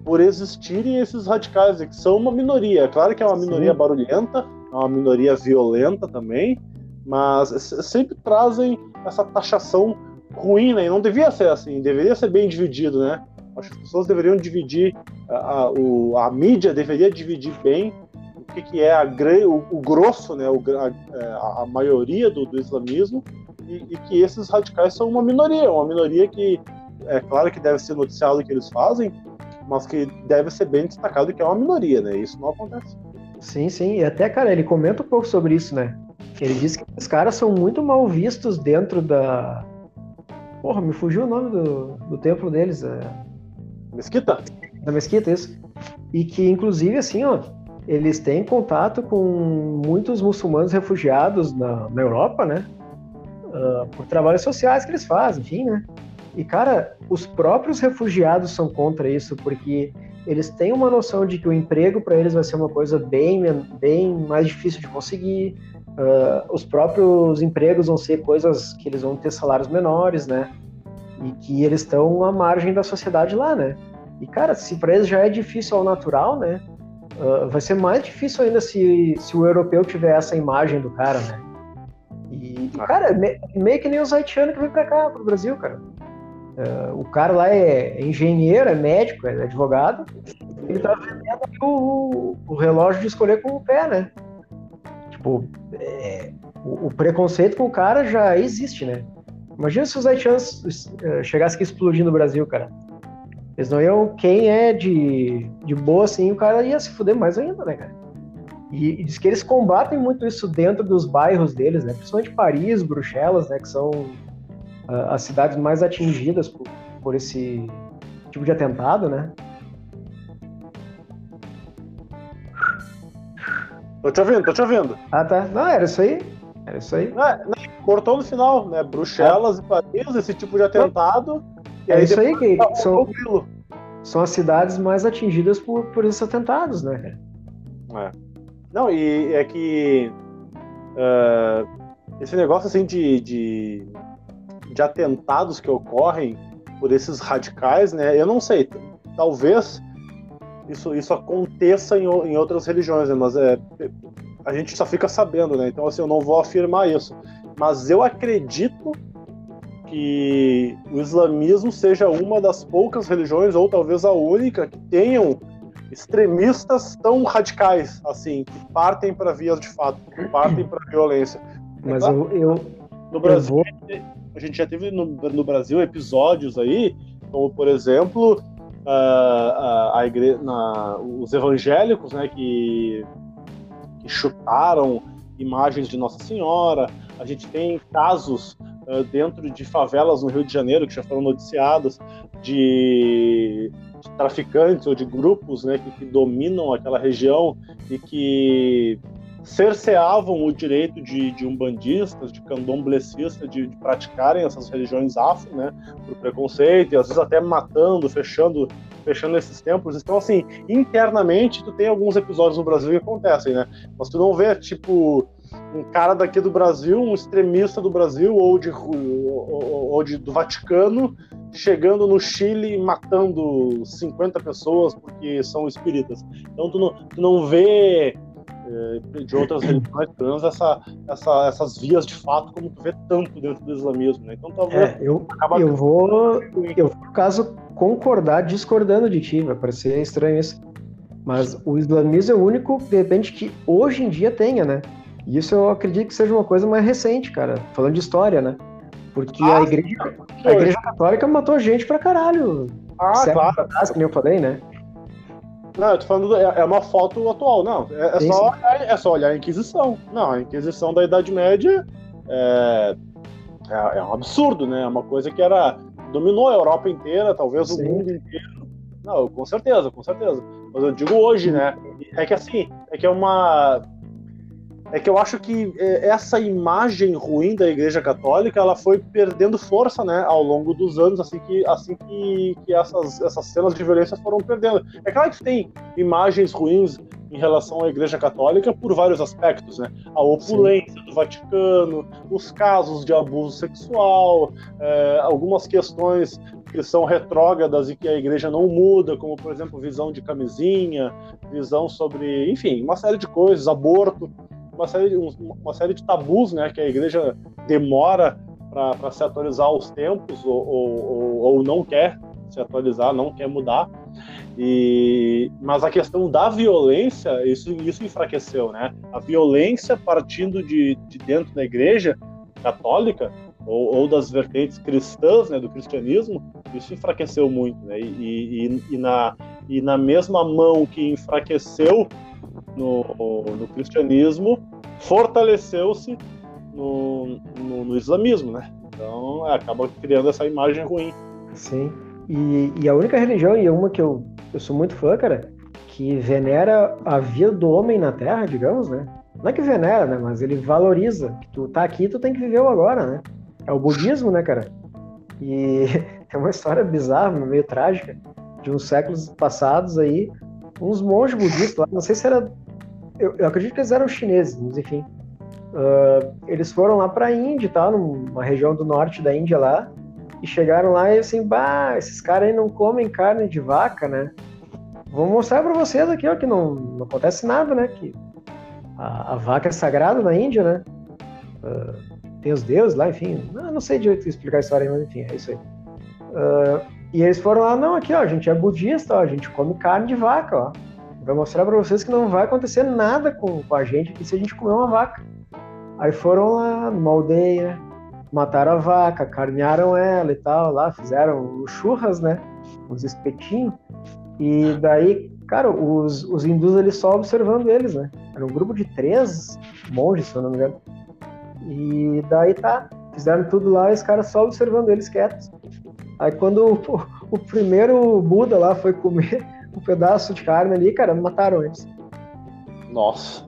por existirem esses radicais, que são uma minoria. Claro que é uma minoria Sim. barulhenta, é uma minoria violenta também, mas sempre trazem essa taxação ruim, né? E não devia ser assim, deveria ser bem dividido, né? Acho que as pessoas deveriam dividir, a, a, o, a mídia deveria dividir bem o que, que é a, o, o grosso, né? O, a, é, a maioria do, do islamismo e, e, que esses radicais são uma minoria, uma minoria que é claro que deve ser noticiado o que eles fazem, mas que deve ser bem destacado que é uma minoria, né? Isso não acontece. Sim, sim. E até, cara, ele comenta um pouco sobre isso, né? Ele diz que os caras são muito mal vistos dentro da. Porra, me fugiu o nome do, do templo deles. É... Mesquita? Da Mesquita, isso. E que, inclusive, assim, ó, eles têm contato com muitos muçulmanos refugiados na, na Europa, né? Uh, por trabalhos sociais que eles fazem, enfim, né? E, cara, os próprios refugiados são contra isso, porque eles têm uma noção de que o emprego para eles vai ser uma coisa bem, bem mais difícil de conseguir. Uh, os próprios empregos vão ser coisas que eles vão ter salários menores, né? E que eles estão à margem da sociedade lá, né? E, cara, se para eles já é difícil ao natural, né? Uh, vai ser mais difícil ainda se, se o europeu tiver essa imagem do cara, né? E, cara, é meio que nem os haitianos que vem pra cá, pro Brasil, cara. Uh, o cara lá é engenheiro, é médico, é advogado. Ele tá vendendo o, o relógio de escolher com o pé, né? Tipo, é, o, o, preconceito com o cara já existe, né? Imagina se os haitianos uh, chegassem aqui explodindo no Brasil, cara. Eles não iam. Quem é de, de boa, assim, o cara ia se fuder mais ainda, né, cara? E, e diz que eles combatem muito isso dentro dos bairros deles, né? Principalmente Paris, Bruxelas, né? Que são as cidades mais atingidas por, por esse tipo de atentado, né? Tô te ouvindo, tô te ouvindo. Ah, tá. Não, era isso aí. Era isso aí. Não, não, cortou no final, né? Bruxelas é. e Paris, esse tipo de atentado. É isso aí que tá são, são as cidades mais atingidas por, por esses atentados, né? É. Não, e é que uh, esse negócio assim de, de, de, atentados que ocorrem por esses radicais, né? Eu não sei, talvez isso, isso aconteça em, em outras religiões, né, mas é, a gente só fica sabendo, né? Então assim, eu não vou afirmar isso, mas eu acredito que o islamismo seja uma das poucas religiões, ou talvez a única, que tenham extremistas tão radicais, assim, que partem para vias de fato, que partem para violência. Mas eu, eu, no Brasil, vou... a gente já teve no, no, Brasil episódios aí, como por exemplo a, a igreja, na, os evangélicos, né, que, que chutaram imagens de Nossa Senhora. A gente tem casos uh, dentro de favelas no Rio de Janeiro que já foram noticiados de, de traficantes ou de grupos né, que, que, dominam aquela região e que cerceavam o direito de, de umbandistas, de candomblecistas de, de, praticarem essas religiões afro, né, por preconceito, e às vezes até matando, fechando fechando esses templos. Então, assim, internamente, tu tem alguns episódios no Brasil que acontecem, né? Mas tu não vê, tipo, um cara daqui do Brasil, um extremista do Brasil ou, de, ou, ou de, do Vaticano, chegando no Chile e matando 50 pessoas porque são espíritas. Então, tu não, tu não vê de outras religiões, pelo menos essa, essa, essas vias de fato, como tu vê tanto dentro do islamismo, né? Então talvez. É, eu, eu vou, eu no caso, concordar discordando de ti, vai parecer estranho isso. Mas o islamismo é o único, de repente, que hoje em dia tenha, né? E isso eu acredito que seja uma coisa mais recente, cara, falando de história, né? Porque ah, a, igreja, a igreja católica matou gente pra caralho. Ah, claro. Atrás, que nem eu falei, né? Não, eu tô falando, é, é uma foto atual, não. É, é só, olhar, é só olhar a Inquisição. Não, a Inquisição da Idade Média é, é, é, um absurdo, né? É uma coisa que era. dominou a Europa inteira, talvez Sim. o mundo inteiro. Não, com certeza, com certeza. Mas eu digo hoje, né? É que assim, é que é uma é que eu acho que é, essa imagem ruim da Igreja Católica ela foi perdendo força, né, ao longo dos anos, assim que assim que, que essas, essas cenas de violência foram perdendo. É claro que tem imagens ruins em relação à Igreja Católica por vários aspectos, né? A opulência Sim. do Vaticano, os casos de abuso sexual, é, algumas questões que são retrógradas e que a igreja não muda, como por exemplo visão de camisinha, visão sobre, enfim, uma série de coisas, aborto uma série, de, uma série de tabus né, que a igreja demora para se atualizar aos tempos ou, ou, ou, não quer se atualizar, não quer mudar. E, mas a questão da violência, isso, isso enfraqueceu, né? A violência partindo de, de dentro da igreja católica ou, ou, das vertentes cristãs, né, do cristianismo, isso enfraqueceu muito, né? E, e, e, na, e na mesma mão que enfraqueceu no, no cristianismo, fortaleceu-se no, no, no, islamismo, né? Então é, acaba criando essa imagem ruim. Sim. E, e, a única religião, e uma que eu, eu sou muito fã, cara, que venera a vida do homem na Terra, digamos, né? Não é que venera, né? Mas ele valoriza. Que tu tá aqui, tu tem que viver o agora, né? É o budismo, né, cara? E é uma história bizarra, meio trágica, de uns séculos passados aí, uns monges budistas lá, não sei se era. Eu, eu acredito que eles eram chineses, mas enfim. Uh, eles foram lá para a Índia, tá? numa região do norte da Índia lá, e chegaram lá e assim, bah, esses caras aí não comem carne de vaca, né? Vou mostrar para vocês aqui, ó, que não, não acontece nada, né? Que a, a vaca é sagrada na Índia, né? Uh, tem os deuses lá, enfim. Não, não sei direito explicar a história, mas enfim, é isso aí. Uh, e eles foram lá, não, aqui ó, a gente é budista, ó, a gente come carne de vaca, ó. Vai mostrar para vocês que não vai acontecer nada com, com a gente aqui se a gente comer uma vaca. Aí foram lá numa aldeia, mataram a vaca, carnearam ela e tal, lá fizeram churras, né? Os espetinhos. E daí, cara, os, os hindus eles só observando eles, né? Era um grupo de três monges, se eu não me engano. E daí tá, fizeram tudo lá e os caras só observando eles quietos. Aí quando o, o, primeiro Buda lá foi comer um pedaço de carne ali, cara, mataram eles. Nossa.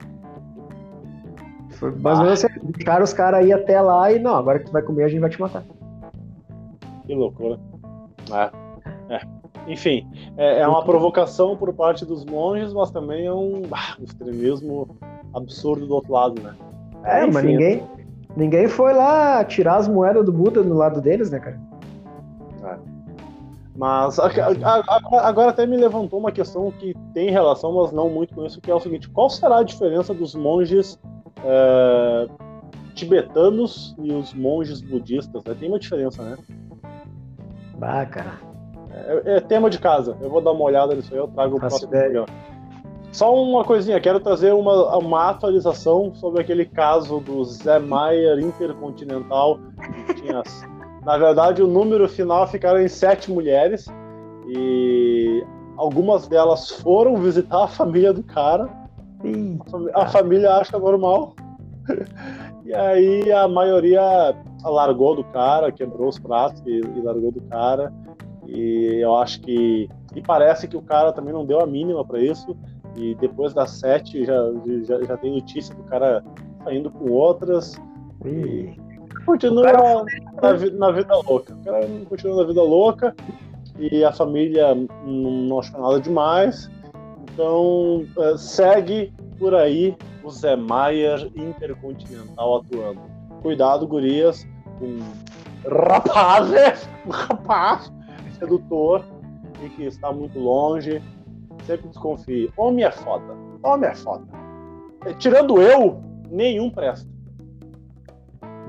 Foi mais ou menos assim, deixaram os caras aí até lá e não, agora que tu vai comer a gente vai te matar. Que loucura. É. é. enfim, é, é, uma provocação por parte dos monges, mas também é um, ah, um extremismo absurdo do outro lado, né? É, enfim, mas ninguém, ninguém foi lá tirar as moedas do Buda no lado deles, né, cara? Mas a, a, a, agora até me levantou uma questão que tem relação, mas não muito com isso, que é o seguinte: qual será a diferença dos monges é, tibetanos e os monges budistas? Né? Tem uma diferença, né? Bah, cara. É, é, tema de casa. Eu vou dar uma olhada nisso aí, eu trago o próximo programa. Só uma coisinha, quero trazer uma, uma atualização sobre aquele caso do Zé Maier Intercontinental. Tinha, na verdade, o número final ficaram em sete mulheres e algumas delas foram visitar a família do cara. a família acha normal. E aí a maioria largou do cara, quebrou os pratos e, e largou do cara. E eu acho que. E parece que o cara também não deu a mínima para isso. E depois das sete já, já, já tem notícia do cara saindo com outras. E continua cara... na, na, vida louca. O cara continua na vida louca. E a família não achou nada demais. Então é, segue por aí o Zé Maier Intercontinental atuando. Cuidado, gurias, com rapazes, rapaz sedutor e que está muito longe. Sempre desconfie. Homem é foda. Homem é foda. Tirando eu, nenhum presta.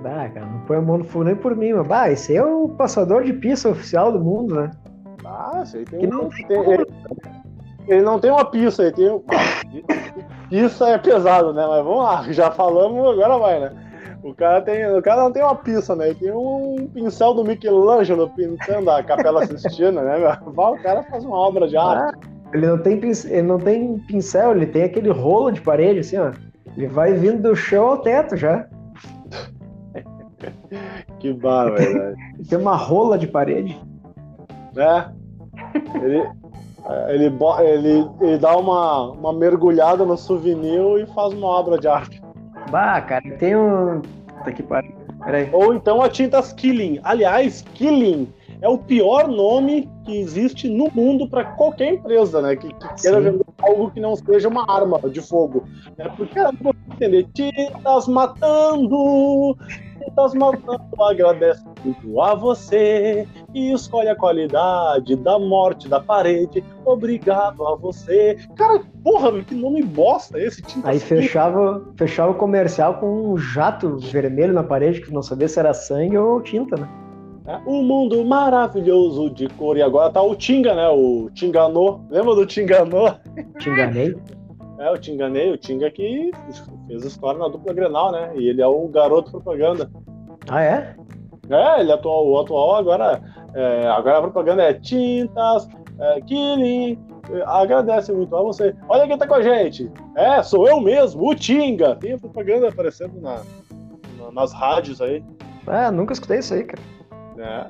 Bah, cara, não põe a mão no fogo nem por mim, mas bah, esse é o passador de pista oficial do mundo, né? Ah, esse aí tem que um. Não tem, ele, ele, não tem uma pista, ele tem. Pista é pesado, né? Mas vamos lá, já falamos, agora vai, né? O cara, tem, o cara não tem uma pista, né? Ele tem um pincel do Michelangelo pintando a Capela Sistina, né? O cara faz uma obra de arte. Ah, ele, não tem pincel, ele não tem pincel, ele tem aquele rolo de parede, assim, ó. Ele vai vindo do chão ao teto já. Que velho. tem uma rola de parede. É. Ele, ele, ele, ele dá uma, uma mergulhada no souvenir e faz uma obra de arte. Bah, cara, tem um. Puta que pariu. Peraí. Ou então a Tintas Killing. Aliás, Killing é o pior nome que existe no mundo para qualquer empresa, né? Que, que queira vender algo que não seja uma arma de fogo. Né? Porque, não vou entender, tintas matando, tintas matando, agradece muito a você e escolhe a qualidade da morte da parede. Obrigado a você. Cara, porra, que nome bosta esse tinta Aí fechava, fechava o comercial com um jato vermelho na parede, que não sabia se era sangue ou tinta, né? É, um mundo maravilhoso de cor. E agora tá o Tinga, né? O Tinganô. Lembra do Tinganô? Tinganei? É, o Tinganei, o Tinga que fez história na dupla Grenal, né? E ele é o garoto propaganda. Ah, é? É, ele atual, o atual agora. É, agora a propaganda é tintas, é, Killing. Agradece muito a você. Olha quem tá com a gente. É, sou eu mesmo, o Tinga. Tem a propaganda aparecendo na, na nas rádios aí. É, nunca escutei isso aí, cara. É.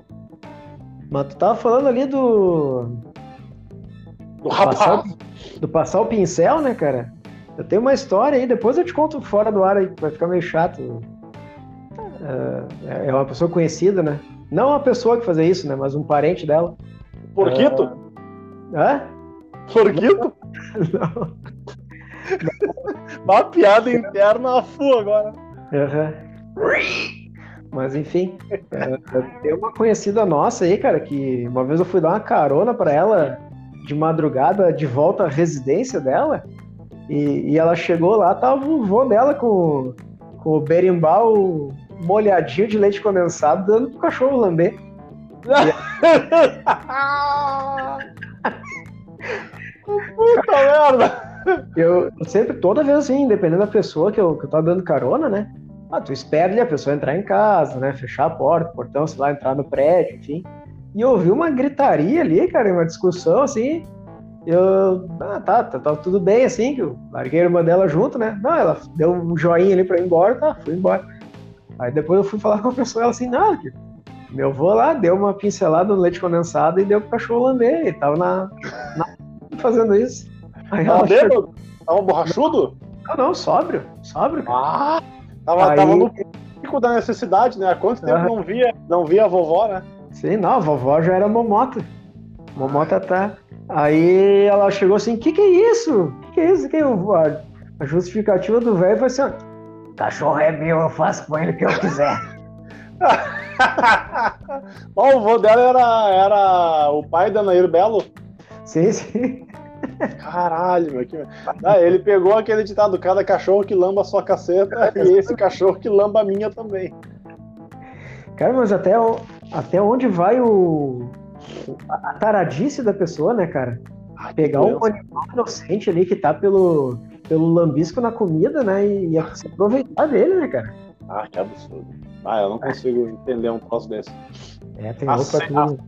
Mas tu tava falando ali do. Do rapaz. Passar, do passar o pincel, né, cara? Eu tenho uma história aí, depois eu te conto fora do ar aí, vai ficar meio chato. É, é uma pessoa conhecida, né? Não uma pessoa que fazia isso, né? Mas um parente dela. Porquito? Uh... Hã? Porquito? Não. Uma piada interna a full agora. Uhum. Mas enfim, é, tem uma conhecida nossa aí, cara, que uma vez eu fui dar uma carona para ela de madrugada de volta à residência dela. E, e ela chegou lá, tava o vô dela com, com o berimbau molhadinho de leite condensado dando pro cachorro lamber. Puta merda! Eu, sempre, toda vez assim, dependendo da pessoa que eu, que eu tô dando carona, né? Ah, tu espera ali a pessoa entrar em casa, né? Fechar a porta, o portão, sei lá, entrar no prédio, enfim. E eu ouvi uma gritaria ali, cara, uma discussão assim. Eu, ah, tá, tá, tá tudo bem assim, que eu larguei a irmã dela junto, né? Não, ela deu um joinha ali pra ir embora, tá, fui embora. Aí depois eu fui falar com a pessoa, ela assim, não, meu avô lá deu uma pincelada no leite condensado e deu pro cachorro lamber, ele tava na, na fazendo isso. Aí ela chegou... Tava borrachudo? Não, não, sóbrio, sóbrio. Ah! Tava, Aí... tava no pico da necessidade, né? Há quanto tempo não via, não via a vovó, né? Sim, não, a vovó já era momota. Momó Tatá. Aí ela chegou assim, que que é isso? Que que é isso? Que eu... A justificativa do velho foi assim, ó, cachorro é meu, eu faço com ele o que eu quiser. Ó, o vô dela era, era o pai da Nair Belo. Sim, sim. Caralho, meu. Que... Ah, ele pegou aquele ditado: cada cachorro que lamba a sua caceta e esse cachorro que lamba a minha também. Cara, mas até, até onde vai o. A taradice da pessoa, né, cara? Ai, Pegar um animal inocente ali que tá pelo, pelo lambisco na comida, né? E, e se aproveitar dele, né, cara? Ah, que absurdo. Ah, eu não consigo entender um troço desse. É, tem A cena- tudo.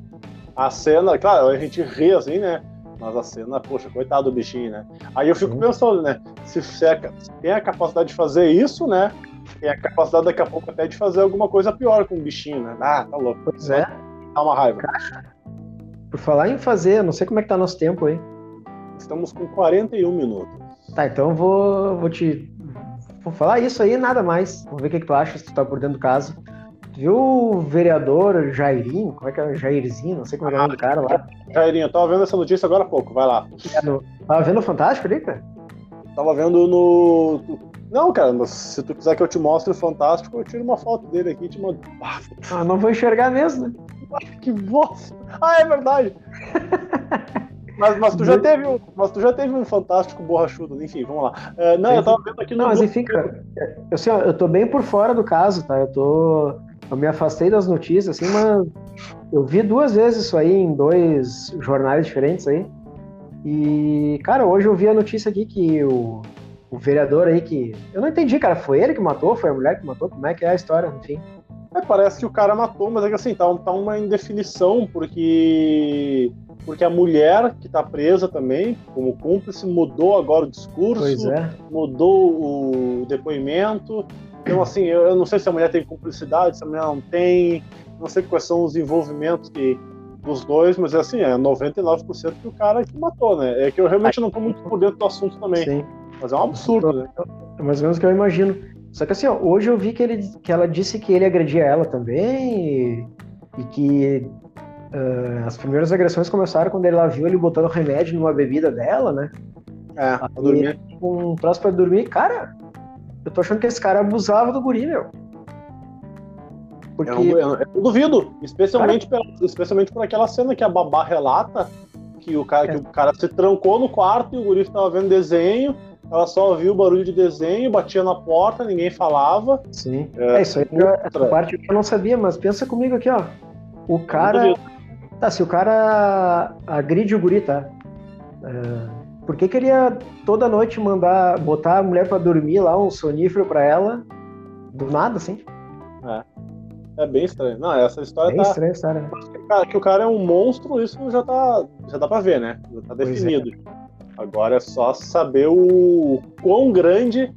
A cena, claro, a gente ri assim, né? Mas a cena, poxa, coitado do bichinho, né? Aí eu fico Sim. pensando, né? Se, se é se tem a capacidade de fazer isso, né? Tem a capacidade daqui a pouco até de fazer alguma coisa pior com o bichinho, né? Ah, tá louco. Pois é. Dá uma raiva. Por falar em fazer, não sei como é que tá nosso tempo aí. Estamos com 41 minutos. Tá, então eu vou, vou te. Vou falar isso aí nada mais. Vamos ver o que, que tu acha, se tu tá por dentro do caso. Tu viu o vereador Jairinho? Como é que é? Jairzinho? Não sei como é que é o nome do cara lá. Jairinho, eu tava vendo essa notícia agora há pouco, vai lá. É no- Tava vendo o Fantástico ali, cara? Tava vendo no. Não, cara, mas se tu quiser que eu te mostre o Fantástico, eu tiro uma foto dele aqui e te mando. Ah, Ah, não vou enxergar mesmo, né? que bosta! Ah, é verdade! Mas, mas, tu já teve um, mas tu já teve um fantástico borrachudo, enfim, vamos lá. É, não, eu tava vendo aqui no. Não, mas enfim, cara, eu, assim, eu tô bem por fora do caso, tá? Eu tô. Eu me afastei das notícias, assim, mas eu vi duas vezes isso aí em dois jornais diferentes aí. E, cara, hoje eu vi a notícia aqui que o, o vereador aí que. Eu não entendi, cara. Foi ele que matou? Foi a mulher que matou? Como é que é a história? Enfim. É, parece que o cara matou, mas é que assim, tá, tá uma indefinição, porque. Porque a mulher que tá presa também, como cúmplice, mudou agora o discurso, é. mudou o depoimento. Então, assim, eu, eu não sei se a mulher tem cumplicidade, se a mulher não tem, não sei quais são os envolvimentos que, dos dois, mas assim, é 99% que o cara que matou, né? É que eu realmente não tô muito por dentro do assunto também, Sim. mas é um absurdo, né? É mais ou menos o que eu imagino. Só que assim, ó, hoje eu vi que, ele, que ela disse que ele agredia ela também e, e que ah, as primeiras agressões começaram quando ela viu ele botando remédio numa bebida dela, né? É, pra dormir. Um troço pra dormir. Cara, eu tô achando que esse cara abusava do guri, meu. Porque, Eu, eu, eu duvido, especialmente, pela, especialmente por aquela cena que a babá relata que o cara, É. que o cara se trancou no quarto e o guri estava vendo desenho, ela só ouviu o barulho de desenho, batia na porta, ninguém falava. sim. É, É, isso aí, já- essa outra. parte eu não sabia, mas pensa comigo aqui, ó. O cara. Tá, se o cara agride o guri, tá? É, por que que ele ia toda noite mandar, botar a mulher pra dormir lá, um sonífero pra ela, do nada, assim? É bem estranho. Não, essa história Bem tá. estranho essa história, né? Cara, que o cara é um monstro, isso já tá. Já dá pra ver, né? Já tá Pois é. definido. Agora é só saber o quão grande.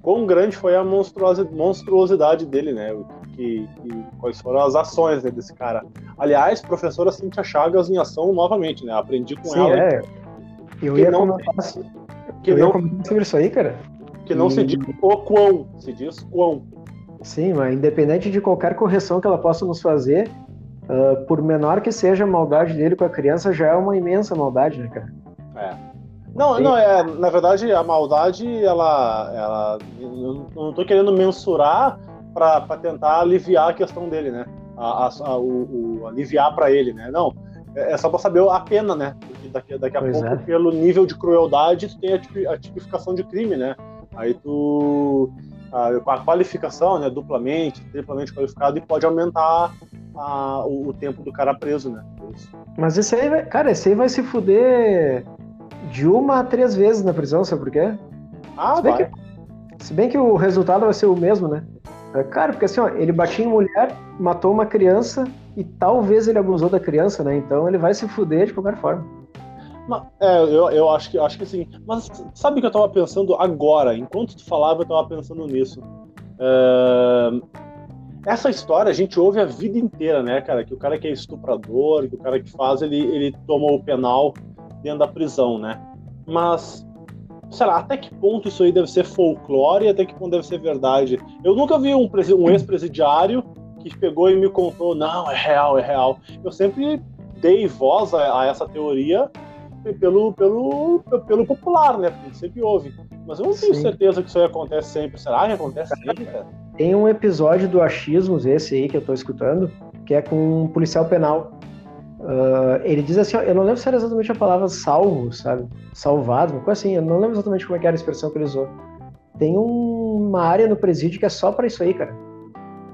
Quão grande foi a monstruosi- monstruosidade dele, né? Que, que- quais foram as ações né, desse cara. Aliás, professora Cintia Chagas em ação novamente, né? Aprendi com Sim, ela é. Eu que ia, não- comentar, que eu ia não, comentar sobre isso aí, cara. que não se e- diz o quão, se diz quão. Sim, mas independente de qualquer correção que ela possa nos fazer, ah, por menor que seja a maldade dele com a criança, já é uma imensa maldade, né, cara? É. Não, Sim. não, é, na verdade, a maldade, ela. ela eu não tô querendo mensurar para tentar aliviar a questão dele, né? A, a- a- o, o- aliviar para ele, né? Não. É é só para saber a pena, né? Porque daqui, daqui a Pois pouco, é. pelo nível de crueldade, tu tem a tipificação de crime, né? Aí tu. A, a qualificação, né? Duplamente, triplamente qualificado, e pode aumentar a- o, o tempo do cara preso, né? Por isso. Mas esse aí, vai, cara, esse aí vai se fuder de uma a três vezes na prisão, sabe por quê? Ah, Se bem, vai. que, se bem que o resultado vai ser o mesmo, né? É, Cara, porque assim, ó, ele batia em mulher, matou uma criança e talvez ele abusou da criança, né? Então ele vai se fuder de qualquer forma. É, eu, eu acho que acho que sim. Mas sabe que eu tava pensando agora? Enquanto tu falava, eu tava pensando nisso. É, Essa história a gente ouve a vida inteira, né, cara? Que o cara que é estuprador, que o cara que faz, ele, ele toma o penal dentro da prisão, né? Mas, sei lá, até que ponto isso aí deve ser folclore e até que ponto deve ser verdade? Eu nunca vi um, um ex-presidiário que pegou e me contou, não, é real, é real. Eu sempre dei voz a, a essa teoria pelo, pelo, pelo popular, né? Porque sempre ouve. Mas eu não tenho Sim. certeza que isso aí acontece sempre. Será que acontece sempre, cara? Tem um episódio do Achismos, esse aí que eu tô escutando, que é com um policial penal. Uh, ele diz assim, eu não lembro se era exatamente a palavra salvo, sabe? Salvado, uma coisa assim, eu não lembro exatamente como é que era a expressão que ele usou. Tem um, uma área no presídio que é só para isso aí, cara.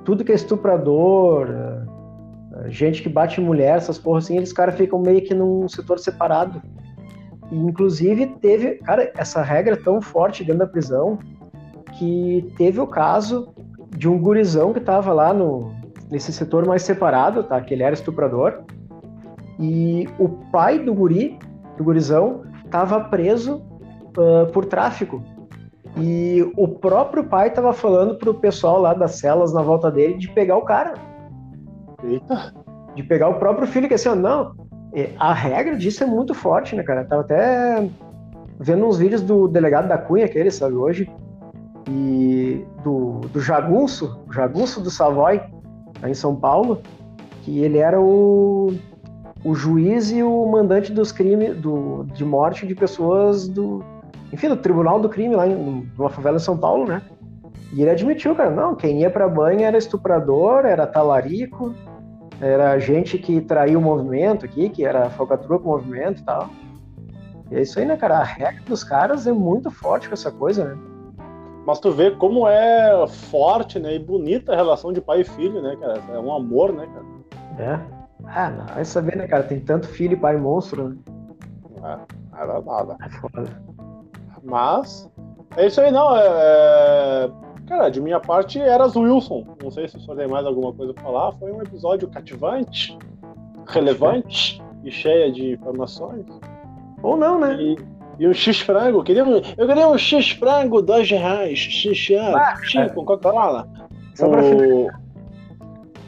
Tudo que é estuprador, uh, gente que bate mulher, essas porras assim, eles caras ficam meio que num setor separado. E, inclusive teve, cara, essa regra tão forte dentro da prisão que teve o caso de um gurizão que tava lá no, nesse setor mais separado, tá? Que ele era estuprador. E o pai do guri, do gurizão, estava preso uh, por tráfico. E o próprio pai estava falando pro pessoal lá das celas na volta dele de pegar o cara. Eita! De pegar o próprio filho, que assim, ó, não, a regra disso é muito forte, né, cara? Eu tava até vendo uns vídeos do delegado da Cunha, aquele, sabe, hoje, e do, do Jagunço, Jagunço do Savoy, em São Paulo, que ele era o, o juiz e o mandante dos crimes do, de morte de pessoas do, enfim, do tribunal do crime lá em uma favela em São Paulo, né? E ele admitiu, cara, não, quem ia pra banha era estuprador, era talarico, era gente que traía o movimento aqui, que era falcatrua com o movimento e tal. E é isso aí, né, cara? A regra dos caras é muito forte com essa coisa, né? Mas tu vê como é forte, né, e bonita a relação de pai e filho, né, cara? É um amor, né, cara? É. Ah, não, vai saber, né, cara? Tem tanto filho e pai monstro, né? É, era nada. É foda. Mas, é isso aí, não. É, é... Cara, de minha parte, eras Wilson. Não sei se o senhor tem mais alguma coisa pra falar. Foi um episódio cativante, relevante e cheia de informações. Ou não, né? E, e um X-frango. Eu queria um, eu queria um X-frango, dois reais. X, ah, X com Coca-Cola. Só pra o...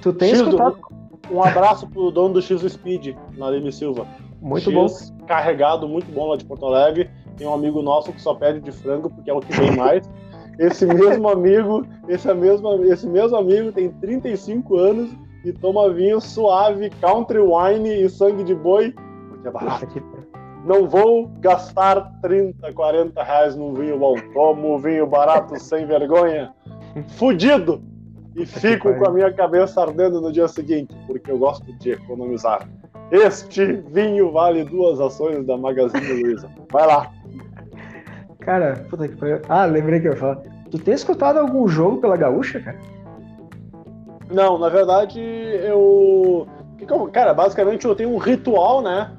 Tu tem X escutado? Do... Um abraço pro dono do X Speed, Narime Silva. Muito X bom. Carregado, muito bom lá de Porto Alegre. Tem um amigo nosso que só pede de frango porque é o que vem mais. Esse mesmo amigo, esse mesmo, esse mesmo amigo tem 35 anos e toma vinho suave, country wine e sangue de boi, porque é barato não vou gastar 30, 40 reais num vinho bom. Tomo vinho barato sem vergonha, fudido, e fico com a minha cabeça ardendo no dia seguinte, porque eu gosto de economizar. Este vinho vale duas ações da Magazine Luiza. Vai lá. Cara, puta que pariu. Ah, lembrei que eu falo. Tu tem escutado algum jogo pela Gaúcha, cara? Não, na verdade, eu. Cara, basicamente eu tenho um ritual, né?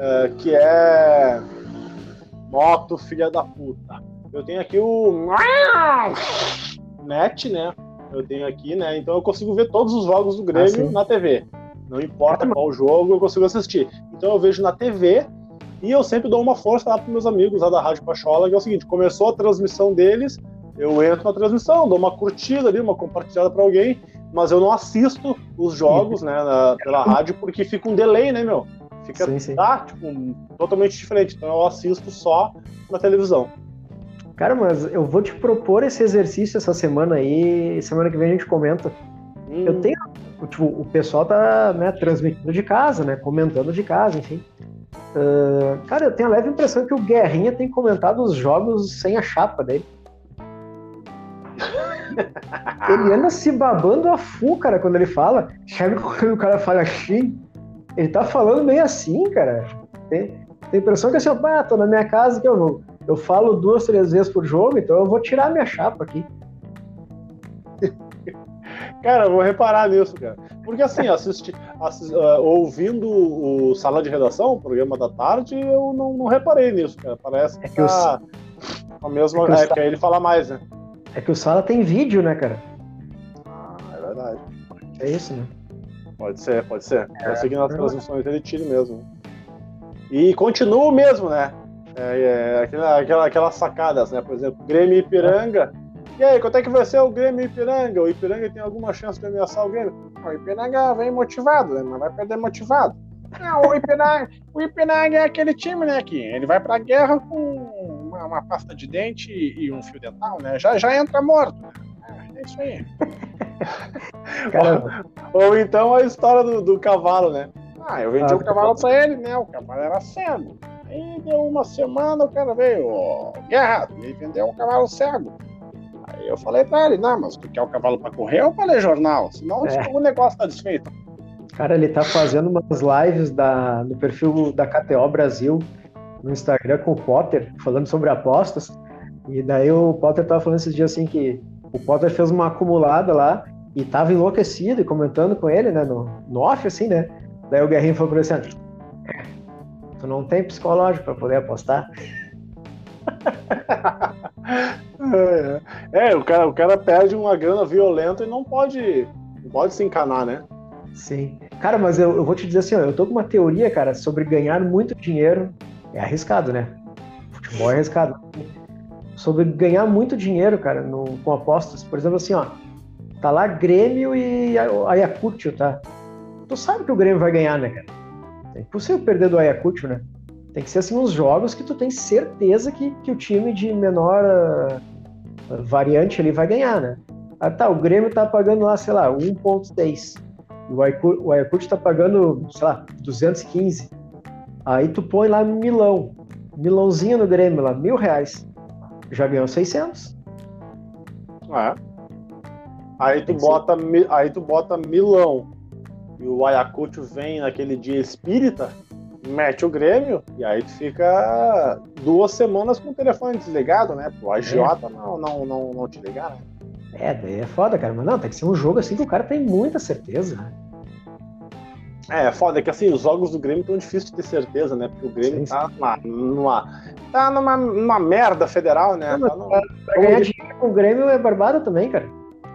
uh, que é moto filha da puta. Eu tenho aqui o net, né? Eu tenho aqui, né? Então eu consigo ver todos os jogos do Grêmio ah, na TV. Não importa qual jogo, eu consigo assistir. Então eu vejo na TV e eu sempre dou uma força lá para meus amigos lá da Rádio Pachola, que é o seguinte: começou a transmissão deles, eu entro na transmissão, dou uma curtida ali, uma compartilhada para alguém, mas eu não assisto os jogos, né, na, pela rádio, porque fica um delay, né, meu? Fica sim, sim. Tá, tipo, totalmente diferente. Então eu assisto só na televisão. Cara, mas eu vou te propor esse exercício essa semana aí. Semana que vem a gente comenta. Hum. Eu tenho. Tipo, o pessoal tá né, transmitindo de casa, né? Comentando de casa, enfim. Uh, cara, eu tenho a leve impressão que o Guerrinha tem comentado os jogos sem a chapa dele. ele anda se babando a full, cara, quando ele fala. Sabe quando o cara fala assim? ele tá falando meio assim, cara. Tem, tem a impressão que assim, ah, tô na minha casa que eu vou. Eu falo duas, três vezes por jogo, então eu vou tirar minha chapa aqui. Cara, eu vou reparar nisso, cara. Porque assim, assisti, uh, ouvindo o Sala de Redação, o programa da tarde, eu não, não reparei nisso, cara. Parece que, é que tá o... a mesma. É, que, é, ele fala mais, né? É que o Sala tem vídeo, né, cara? Ah, é verdade. É isso, né? Pode ser, pode ser. É, seguindo as transmissões ele tira mesmo. E continua mesmo, né? É, é, aquela, aquela, aquelas sacadas, né? Por exemplo, Grêmio Ipiranga. E aí, quanto é que vai ser o Grêmio Ipiranga? O Ipiranga tem alguma chance de ameaçar o Grêmio? O Ipiranga vem motivado, né? Mas vai perder motivado. Não, o Ipiranga, o Ipiranga é aquele time, né, que ele vai pra guerra com uma, uma pasta de dente e um fio dental, né? Já, já entra morto. Né? É, é isso aí. ou, ou, então a história do, do, cavalo, né? Ah, eu vendi ah, o cavalo pra ele, né? O cavalo era cego. Aí deu uma semana, o cara veio, oh, Guerra, me vendeu um cavalo cego. Eu falei pra ele, não, mas tu quer o cavalo pra correr ou pra ler jornal? Senão é. o negócio tá desfeito. Cara, ele tá fazendo umas lives da, no perfil da KTO Brasil no Instagram com o Potter, falando sobre apostas. E daí o Potter tava falando esses dias assim que o Potter fez uma acumulada lá e tava enlouquecido e comentando com ele, né, no, no off, assim, né? Daí o Guerrinho falou pra ele assim, é, tu não tem psicológico para poder apostar? é, é, o cara, o cara perde uma grana violenta e não pode, não pode se encanar, né? Sim. Cara, mas eu, eu vou te dizer assim, ó, eu tô com uma teoria, cara, sobre ganhar muito dinheiro. É arriscado, né? Futebol é arriscado. Sobre ganhar muito dinheiro, cara, no, com apostas. Por exemplo, assim, ó. Tá lá Grêmio e Ayacucho, tá? Tu sabe que o Grêmio vai ganhar, né, cara? É impossível perder do Ayacucho, né? Tem que ser assim uns jogos que tu tem certeza que, que o time de menor uh, variante ali vai ganhar, né? Ah, tá, o Grêmio tá pagando lá, sei lá, 1.6 o Ayacucho está pagando, sei lá, 215. Aí tu põe lá Milão, Milãozinho no Grêmio lá, mil reais. Já ganhou 600. É. Aí tu, bota, aí tu bota Milão e o Ayacucho vem naquele dia espírita, mete o Grêmio e aí tu fica duas semanas com o telefone desligado, né? Pro agiota é. não, não, não, não te ligar, né? É, daí é foda, cara. Mas não, tem que ser um jogo assim que o cara tem muita certeza. Né? É, é foda, é que assim, os jogos do Grêmio estão difíceis de ter certeza, né? Porque o Grêmio sim, tá sim. tá numa, numa. tá numa, numa merda federal, né? Não, tá no... Pra ganhar dinheiro com o Grêmio é barbada também, cara.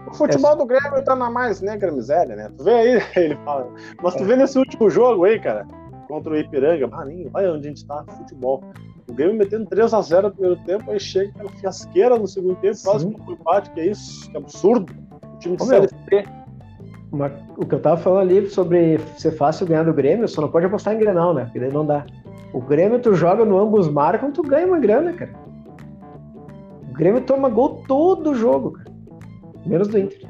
O futebol do Grêmio tá na mais negra miséria, né? Tu vê aí, ele fala. Mas tu é. vê nesse último jogo aí, cara, contra o Ipiranga, nem vai onde a gente tá, futebol. O Grêmio metendo 3x0 no primeiro tempo, aí chega aquela fiasqueira no segundo tempo, quase que empate, que é isso, que absurdo. O time de Ô, Série C. Uma, o que eu tava falando ali sobre ser fácil ganhar do Grêmio, só não pode apostar em Grenal, né? Porque daí não dá. O Grêmio, tu joga no ambos marcam, tu ganha uma grana, cara. O Grêmio toma gol todo jogo, cara. Menos do Inter.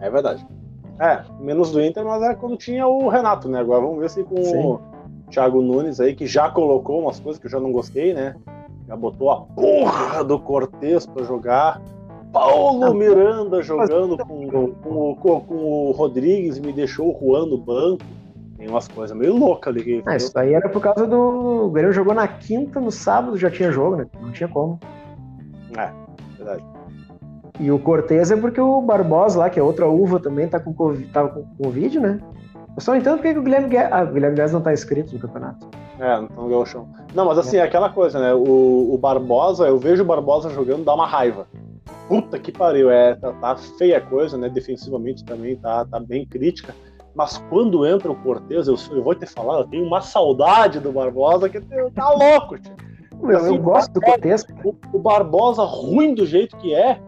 É verdade. É, menos do Inter, mas é quando tinha o Renato, né? Agora vamos ver se com Sim. o Thiago Nunes aí, que já colocou umas coisas que eu já não gostei, né? Já botou a porra do Cortez pra jogar. Paulo Miranda jogando com, com, com, com o Rodrigues me deixou o Juan no banco. Tem umas coisas meio loucas ali. Ah, isso aí era por causa do. O Grêmio jogou na quinta, no sábado já tinha jogo, né? Não tinha como. É, verdade. E o Cortez é porque o Barbosa lá, que é outra uva também, tá com COVID, tá com Covid, né? Eu só entendo porque o Guilherme Guedes. Ah, o Guilherme Guedes não tá inscrito no campeonato. É, não tá no Gauchão. Não, mas assim, é aquela coisa, né? O, o Barbosa, eu vejo o Barbosa jogando, dá uma raiva. Puta que pariu, é, tá, tá feia a coisa, né? Defensivamente também tá, tá bem crítica. Mas quando entra o Cortez, eu, eu vou te falar, eu tenho uma saudade do Barbosa que tá louco, tio. Meu, assim, eu gosto do Cortez. O, o, Barbosa, ruim do jeito que é,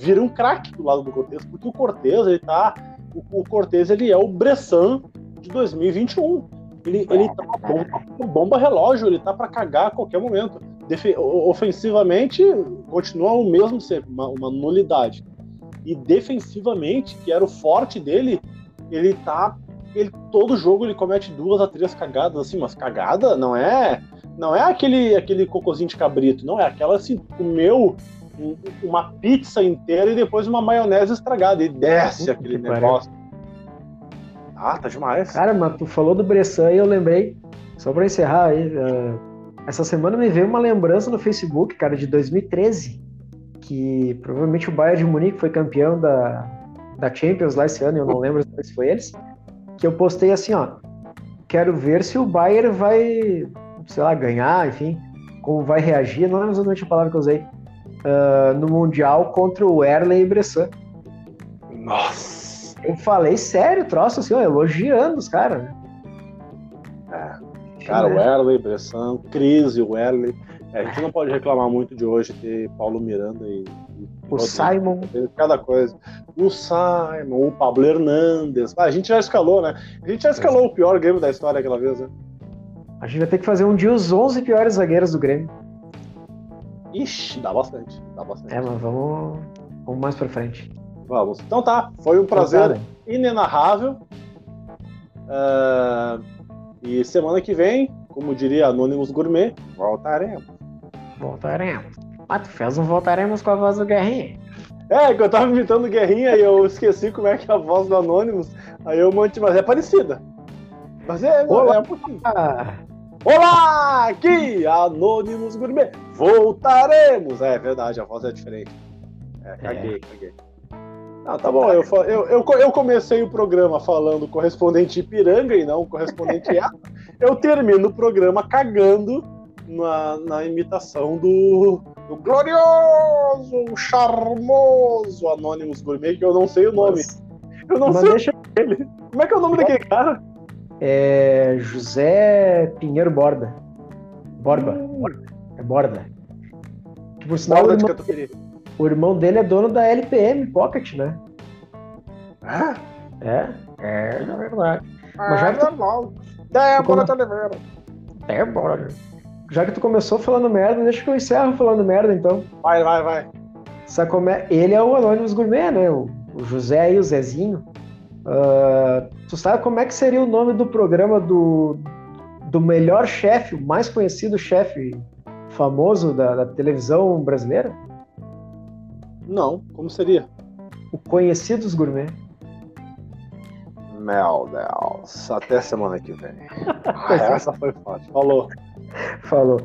vira um craque do lado do Cortez, porque o Cortez, ele tá. O, o Cortez, ele é o Bressan de 2021. Ele, ele tá uma bomba, bomba relógio, ele tá para cagar a qualquer momento. Defe ofensivamente, continua o mesmo ser, uma, uma, nulidade. E defensivamente, que era o forte dele, ele tá. Ele, todo jogo ele comete duas a três cagadas, assim, mas cagada não é. Não é aquele, aquele cocôzinho de cabrito, não, é aquela assim, comeu uma pizza inteira e depois uma maionese estragada. E desce aquele negócio. Ah, tá demais. Cara, mas tu falou do Bressan e eu lembrei, só pra encerrar aí, uh, essa semana me veio uma lembrança no Facebook, cara, de 2013, que provavelmente o Bayern de Munique foi campeão da, da Champions lá esse ano, eu não lembro se foi eles, que eu postei assim, ó, quero ver se o Bayern vai, sei lá, ganhar, enfim, como vai reagir, não lembro exatamente a palavra que eu usei, uh, no Mundial contra o Erlen e Bressan. Nossa! Eu falei sério, troço assim, ó, elogiando os caras, né? É. Cara, é. o Erley, Bressan, Crise, o Erley. É, a gente não pode reclamar muito de hoje ter Paulo Miranda e. e o Simon. Cada coisa. O Simon, o Pablo Hernandes. Ah, a gente já escalou, né? A gente já escalou é. o pior Grêmio da história aquela vez, né? A gente vai ter que fazer um dia os 11 piores zagueiros do Grêmio. Ixi, dá bastante. Dá bastante. É, mas vamos, vamos mais pra frente. Vamos. Então tá, foi um prazer então, tá, né? inenarrável. Uh, e semana que vem, como diria Anônimos Gourmet, voltaremos. Voltaremos. Mas tu fez um voltaremos com a voz do Guerrinha. É, que eu tava imitando Guerrinha e eu esqueci como é que é a voz do Anônimos. Aí eu mantive, mas é parecida. Mas é, Olá. é um pouquinho. Olá, aqui, Anônimos Gourmet. Voltaremos. É, verdade, a voz é diferente. É, caguei, é. caguei. Ah, tá bom. Eu, eu, eu, eu, comecei o programa falando correspondente Ipiranga e não correspondente A. Eu termino o programa cagando na, na imitação do, do glorioso, charmoso Anônimos Gourmet, que eu não sei o nome. Mas, eu não sei deixa... ele. Como é que é o nome daquele cara? É José Pinheiro Borda. Borba. Hum. É Borda. Que por sinal, Borda o irmão, o irmão dele é dono da LPM Pocket, né? Ah? É, é, na verdade. Ah, Mas já que tu... Débora tá Oliveira. Débora. Já que tu começou falando merda, deixa que eu encerro falando merda, então. Vai, vai, vai. Sabe como é? Ele é o Anônimos Gourmet, né? O, o José e o Zezinho. Uh, tu sabe como é que seria o nome do programa do, do melhor chefe, o mais conhecido chefe famoso da, da, televisão brasileira? Não, como seria? O Conhecidos Gourmet. Meu Deus, até semana que vem. ah, essa foi fácil. Falou. Falou.